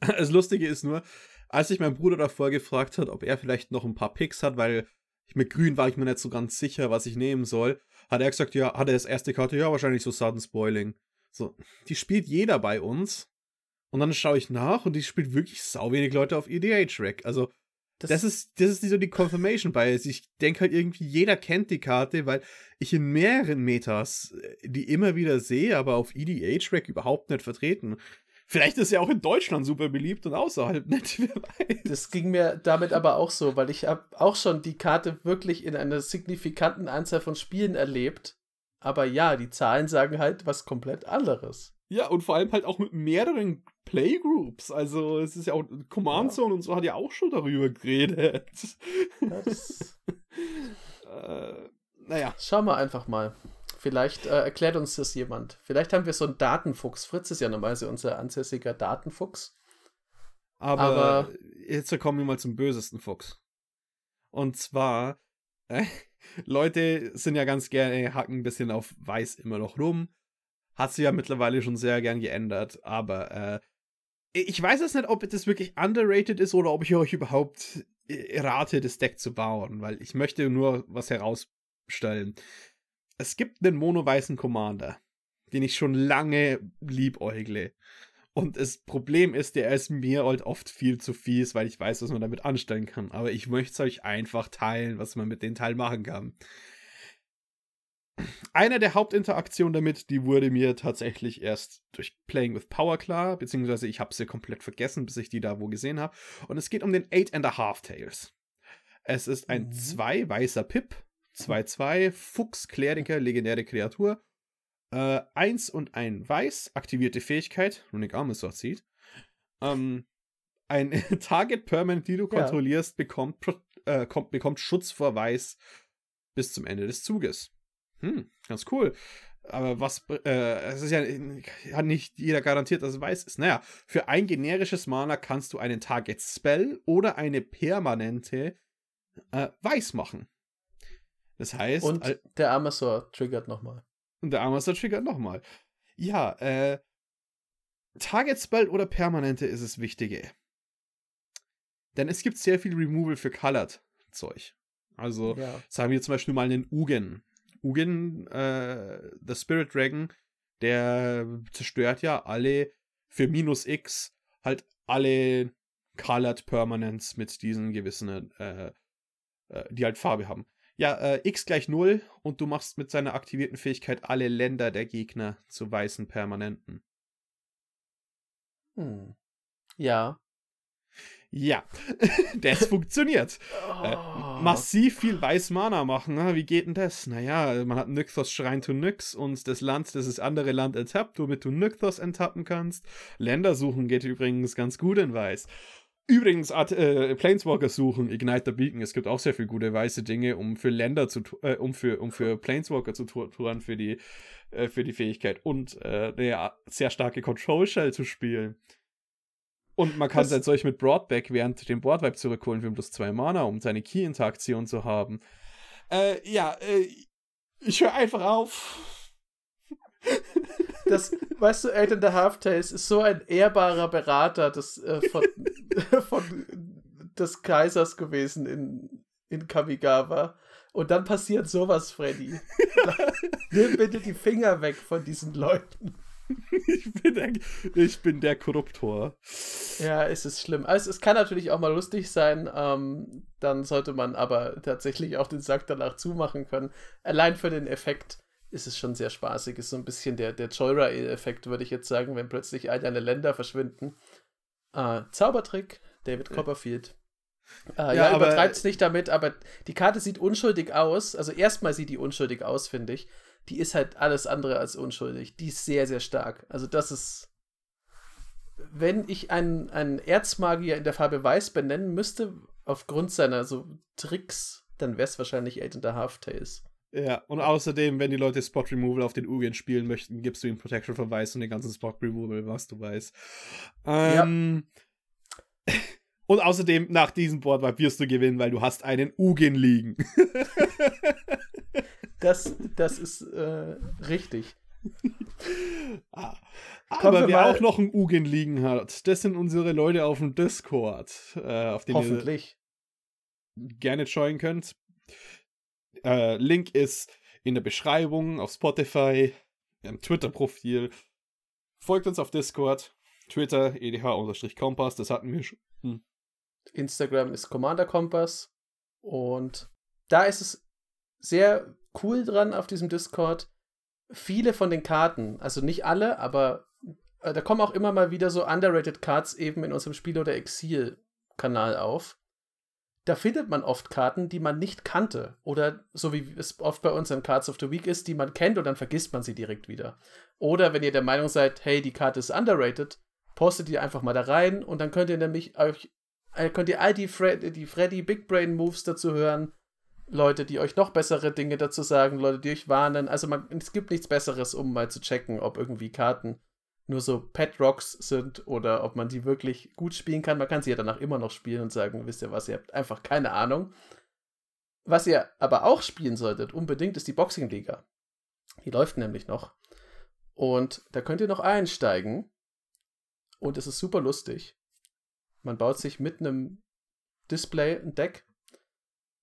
Das Lustige ist nur, als sich mein Bruder davor gefragt hat, ob er vielleicht noch ein paar Picks hat, weil mit Grün war ich mir nicht so ganz sicher, was ich nehmen soll. Hat er gesagt, ja, hat er das erste Karte, ja, wahrscheinlich so Sudden Spoiling. So, die spielt jeder bei uns. Und dann schaue ich nach und die spielt wirklich sau wenig Leute auf EDH-Rack. Also, das, das, ist, das ist so die Confirmation Bias. Ich denke halt irgendwie, jeder kennt die Karte, weil ich in mehreren Metas äh, die immer wieder sehe, aber auf EDH-Rack überhaupt nicht vertreten. Vielleicht ist er auch in Deutschland super beliebt und außerhalb nicht. Wer weiß. Das ging mir damit aber auch so, weil ich habe auch schon die Karte wirklich in einer signifikanten Anzahl von Spielen erlebt. Aber ja, die Zahlen sagen halt was komplett anderes. Ja, und vor allem halt auch mit mehreren Playgroups. Also es ist ja auch Command Zone ja. und so hat ja auch schon darüber geredet. Das... äh, naja. Schauen wir einfach mal. Vielleicht äh, erklärt uns das jemand. Vielleicht haben wir so einen Datenfuchs. Fritz ist ja normalerweise unser ansässiger Datenfuchs. Aber, Aber jetzt kommen wir mal zum bösesten Fuchs. Und zwar, äh, Leute sind ja ganz gerne, hacken ein bisschen auf Weiß immer noch rum. Hat sie ja mittlerweile schon sehr gern geändert. Aber äh, ich weiß jetzt nicht, ob das wirklich underrated ist oder ob ich euch überhaupt äh, rate, das Deck zu bauen, weil ich möchte nur was herausstellen. Es gibt einen mono-weißen Commander, den ich schon lange liebäugle. Und das Problem ist, der ist mir halt oft viel zu fies, weil ich weiß, was man damit anstellen kann. Aber ich möchte es euch einfach teilen, was man mit dem Teil machen kann. Einer der Hauptinteraktionen damit, die wurde mir tatsächlich erst durch Playing with Power klar, beziehungsweise ich habe sie komplett vergessen, bis ich die da wo gesehen habe. Und es geht um den Eight and a Half Tails. Es ist ein mhm. zwei weißer Pip, 2-2, Fuchs, Kleriker, legendäre Kreatur. Äh, 1 und ein Weiß, aktivierte Fähigkeit, Runic Armor zieht. Ähm, ein Target Permanent, die du ja. kontrollierst, bekommt, äh, kommt, bekommt Schutz vor Weiß bis zum Ende des Zuges. Hm, ganz cool. Aber was, äh, es ist ja, hat nicht jeder garantiert, dass es weiß ist. Naja, für ein generisches Mana kannst du einen Target Spell oder eine permanente äh, Weiß machen. Das heißt. Und der Amazor triggert nochmal. Und der Amazor triggert nochmal. Ja, äh. Target Spell oder Permanente ist das Wichtige. Denn es gibt sehr viel Removal für Colored Zeug. Also, ja. sagen wir zum Beispiel mal einen Ugen. Ugin, äh, The Spirit Dragon, der zerstört ja alle für minus X halt alle Colored Permanents mit diesen gewissen, äh, äh, die halt Farbe haben. Ja, äh, x gleich 0 und du machst mit seiner aktivierten Fähigkeit alle Länder der Gegner zu weißen Permanenten. Hm. Ja. Ja, das funktioniert. Oh. Äh, massiv viel Weiß-Mana machen. Na, wie geht denn das? Naja, man hat Nykthos Schrein to Nyx und das Land, das das andere Land enttappt, womit du Nykthos enttappen kannst. Länder suchen geht übrigens ganz gut in Weiß. Übrigens, äh, Planeswalker suchen, Ignite the Beacon. Es gibt auch sehr viele gute weiße Dinge, um für Länder zu, äh, um für, um für Planeswalker zu touren für die, äh, für die Fähigkeit und äh, eine sehr starke Control Shell zu spielen. Und man kann sein Zeug mit Broadback während dem Boardwipe zurückholen für plus zwei Mana, um seine Key-Interaktion zu haben. Äh, ja, äh, ich höre einfach auf. Das, weißt du, Eight and a Half Tales ist so ein ehrbarer Berater des, äh, von, von, des Kaisers gewesen in, in Kamigawa. Und dann passiert sowas, Freddy. Nimm bitte die Finger weg von diesen Leuten. ich, bin der, ich bin der Korruptor. Ja, es ist schlimm. Also, es kann natürlich auch mal lustig sein. Ähm, dann sollte man aber tatsächlich auch den Sack danach zumachen können. Allein für den Effekt ist es schon sehr spaßig. Ist so ein bisschen der, der Joyride-Effekt, würde ich jetzt sagen, wenn plötzlich all deine Länder verschwinden. Äh, Zaubertrick, David Copperfield. Äh, ja, ja übertreibt es nicht damit, aber die Karte sieht unschuldig aus. Also erstmal sieht die unschuldig aus, finde ich die ist halt alles andere als unschuldig. Die ist sehr, sehr stark. Also das ist. Wenn ich einen, einen Erzmagier in der Farbe Weiß benennen müsste, aufgrund seiner so Tricks, dann wäre es wahrscheinlich Eight and a Half Tales. Ja, und außerdem, wenn die Leute Spot Removal auf den Ugin spielen möchten, gibst du ihm Protection von Weiß und den ganzen Spot Removal, was du weißt. Ähm, ja. Und außerdem, nach diesem Board wirst du gewinnen, weil du hast einen Ugin liegen. Das, das ist äh, richtig. ah, aber wer auch noch ein Ugin liegen hat, das sind unsere Leute auf dem Discord, äh, auf dem Hoffentlich. ihr gerne joinen könnt. Äh, Link ist in der Beschreibung auf Spotify, im Twitter-Profil. Folgt uns auf Discord, Twitter, edh-kompass, das hatten wir schon. Hm. Instagram ist Commander Kompass und da ist es sehr cool dran auf diesem Discord. Viele von den Karten, also nicht alle, aber äh, da kommen auch immer mal wieder so underrated Cards eben in unserem Spiel oder Exil-Kanal auf. Da findet man oft Karten, die man nicht kannte. Oder so wie es oft bei uns in Cards of the Week ist, die man kennt und dann vergisst man sie direkt wieder. Oder wenn ihr der Meinung seid, hey, die Karte ist underrated, postet die einfach mal da rein und dann könnt ihr nämlich euch, äh, könnt ihr all die, Fred, die Freddy Big Brain Moves dazu hören. Leute, die euch noch bessere Dinge dazu sagen, Leute, die euch warnen. Also man, es gibt nichts Besseres, um mal zu checken, ob irgendwie Karten nur so Pet Rocks sind oder ob man die wirklich gut spielen kann. Man kann sie ja danach immer noch spielen und sagen, wisst ihr was, ihr habt einfach keine Ahnung. Was ihr aber auch spielen solltet, unbedingt, ist die Boxing-Liga. Die läuft nämlich noch. Und da könnt ihr noch einsteigen. Und es ist super lustig. Man baut sich mit einem Display ein Deck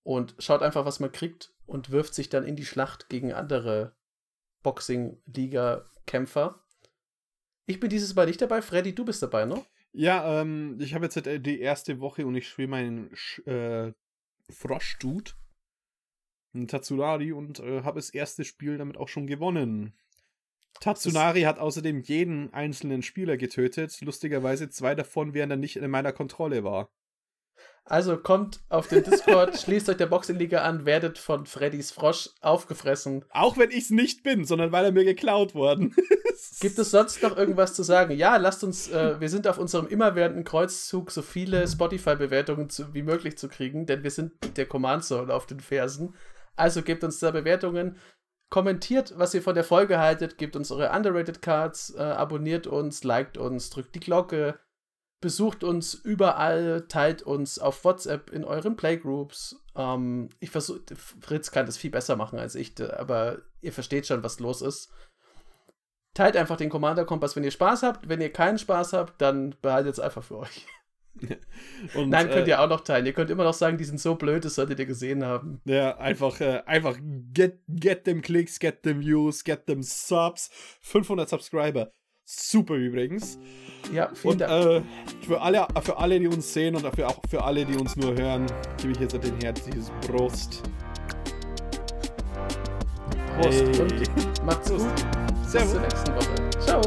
und schaut einfach, was man kriegt und wirft sich dann in die Schlacht gegen andere Boxing-Liga-Kämpfer. Ich bin dieses Mal nicht dabei. Freddy, du bist dabei, ne? Ja, ähm, ich habe jetzt äh, die erste Woche und ich spiele meinen Sch äh, Froschdude, Tatsunari, und äh, habe das erste Spiel damit auch schon gewonnen. Tatsunari hat außerdem jeden einzelnen Spieler getötet. Lustigerweise zwei davon, während er nicht in meiner Kontrolle war. Also kommt auf den Discord, schließt euch der Boxing-Liga an, werdet von Freddys Frosch aufgefressen. Auch wenn ich es nicht bin, sondern weil er mir geklaut worden ist. Gibt es sonst noch irgendwas zu sagen? Ja, lasst uns, äh, wir sind auf unserem immerwährenden Kreuzzug, so viele Spotify-Bewertungen wie möglich zu kriegen, denn wir sind der Command Zone auf den Fersen. Also gebt uns da Bewertungen. Kommentiert, was ihr von der Folge haltet, gebt uns eure Underrated Cards, äh, abonniert uns, liked uns, drückt die Glocke, besucht uns überall, teilt uns auf WhatsApp in euren Playgroups. Ähm, ich versuche, Fritz kann das viel besser machen als ich, aber ihr versteht schon, was los ist. Teilt einfach den Commander Kompass, wenn ihr Spaß habt. Wenn ihr keinen Spaß habt, dann behaltet es einfach für euch. Und, Nein, könnt äh, ihr auch noch teilen. Ihr könnt immer noch sagen, die sind so blöd, das solltet ihr gesehen haben. Ja, einfach, äh, einfach get, get them Klicks, get them Views, get them Subs. 500 Subscriber. Super übrigens. Ja, vielen und, Dank. Äh, für, alle, für alle, die uns sehen und dafür auch für alle, die uns nur hören, gebe ich jetzt den herzliches Prost. Prost hey. und macht's gut. Servus. Bis zur nächsten Woche. Ciao.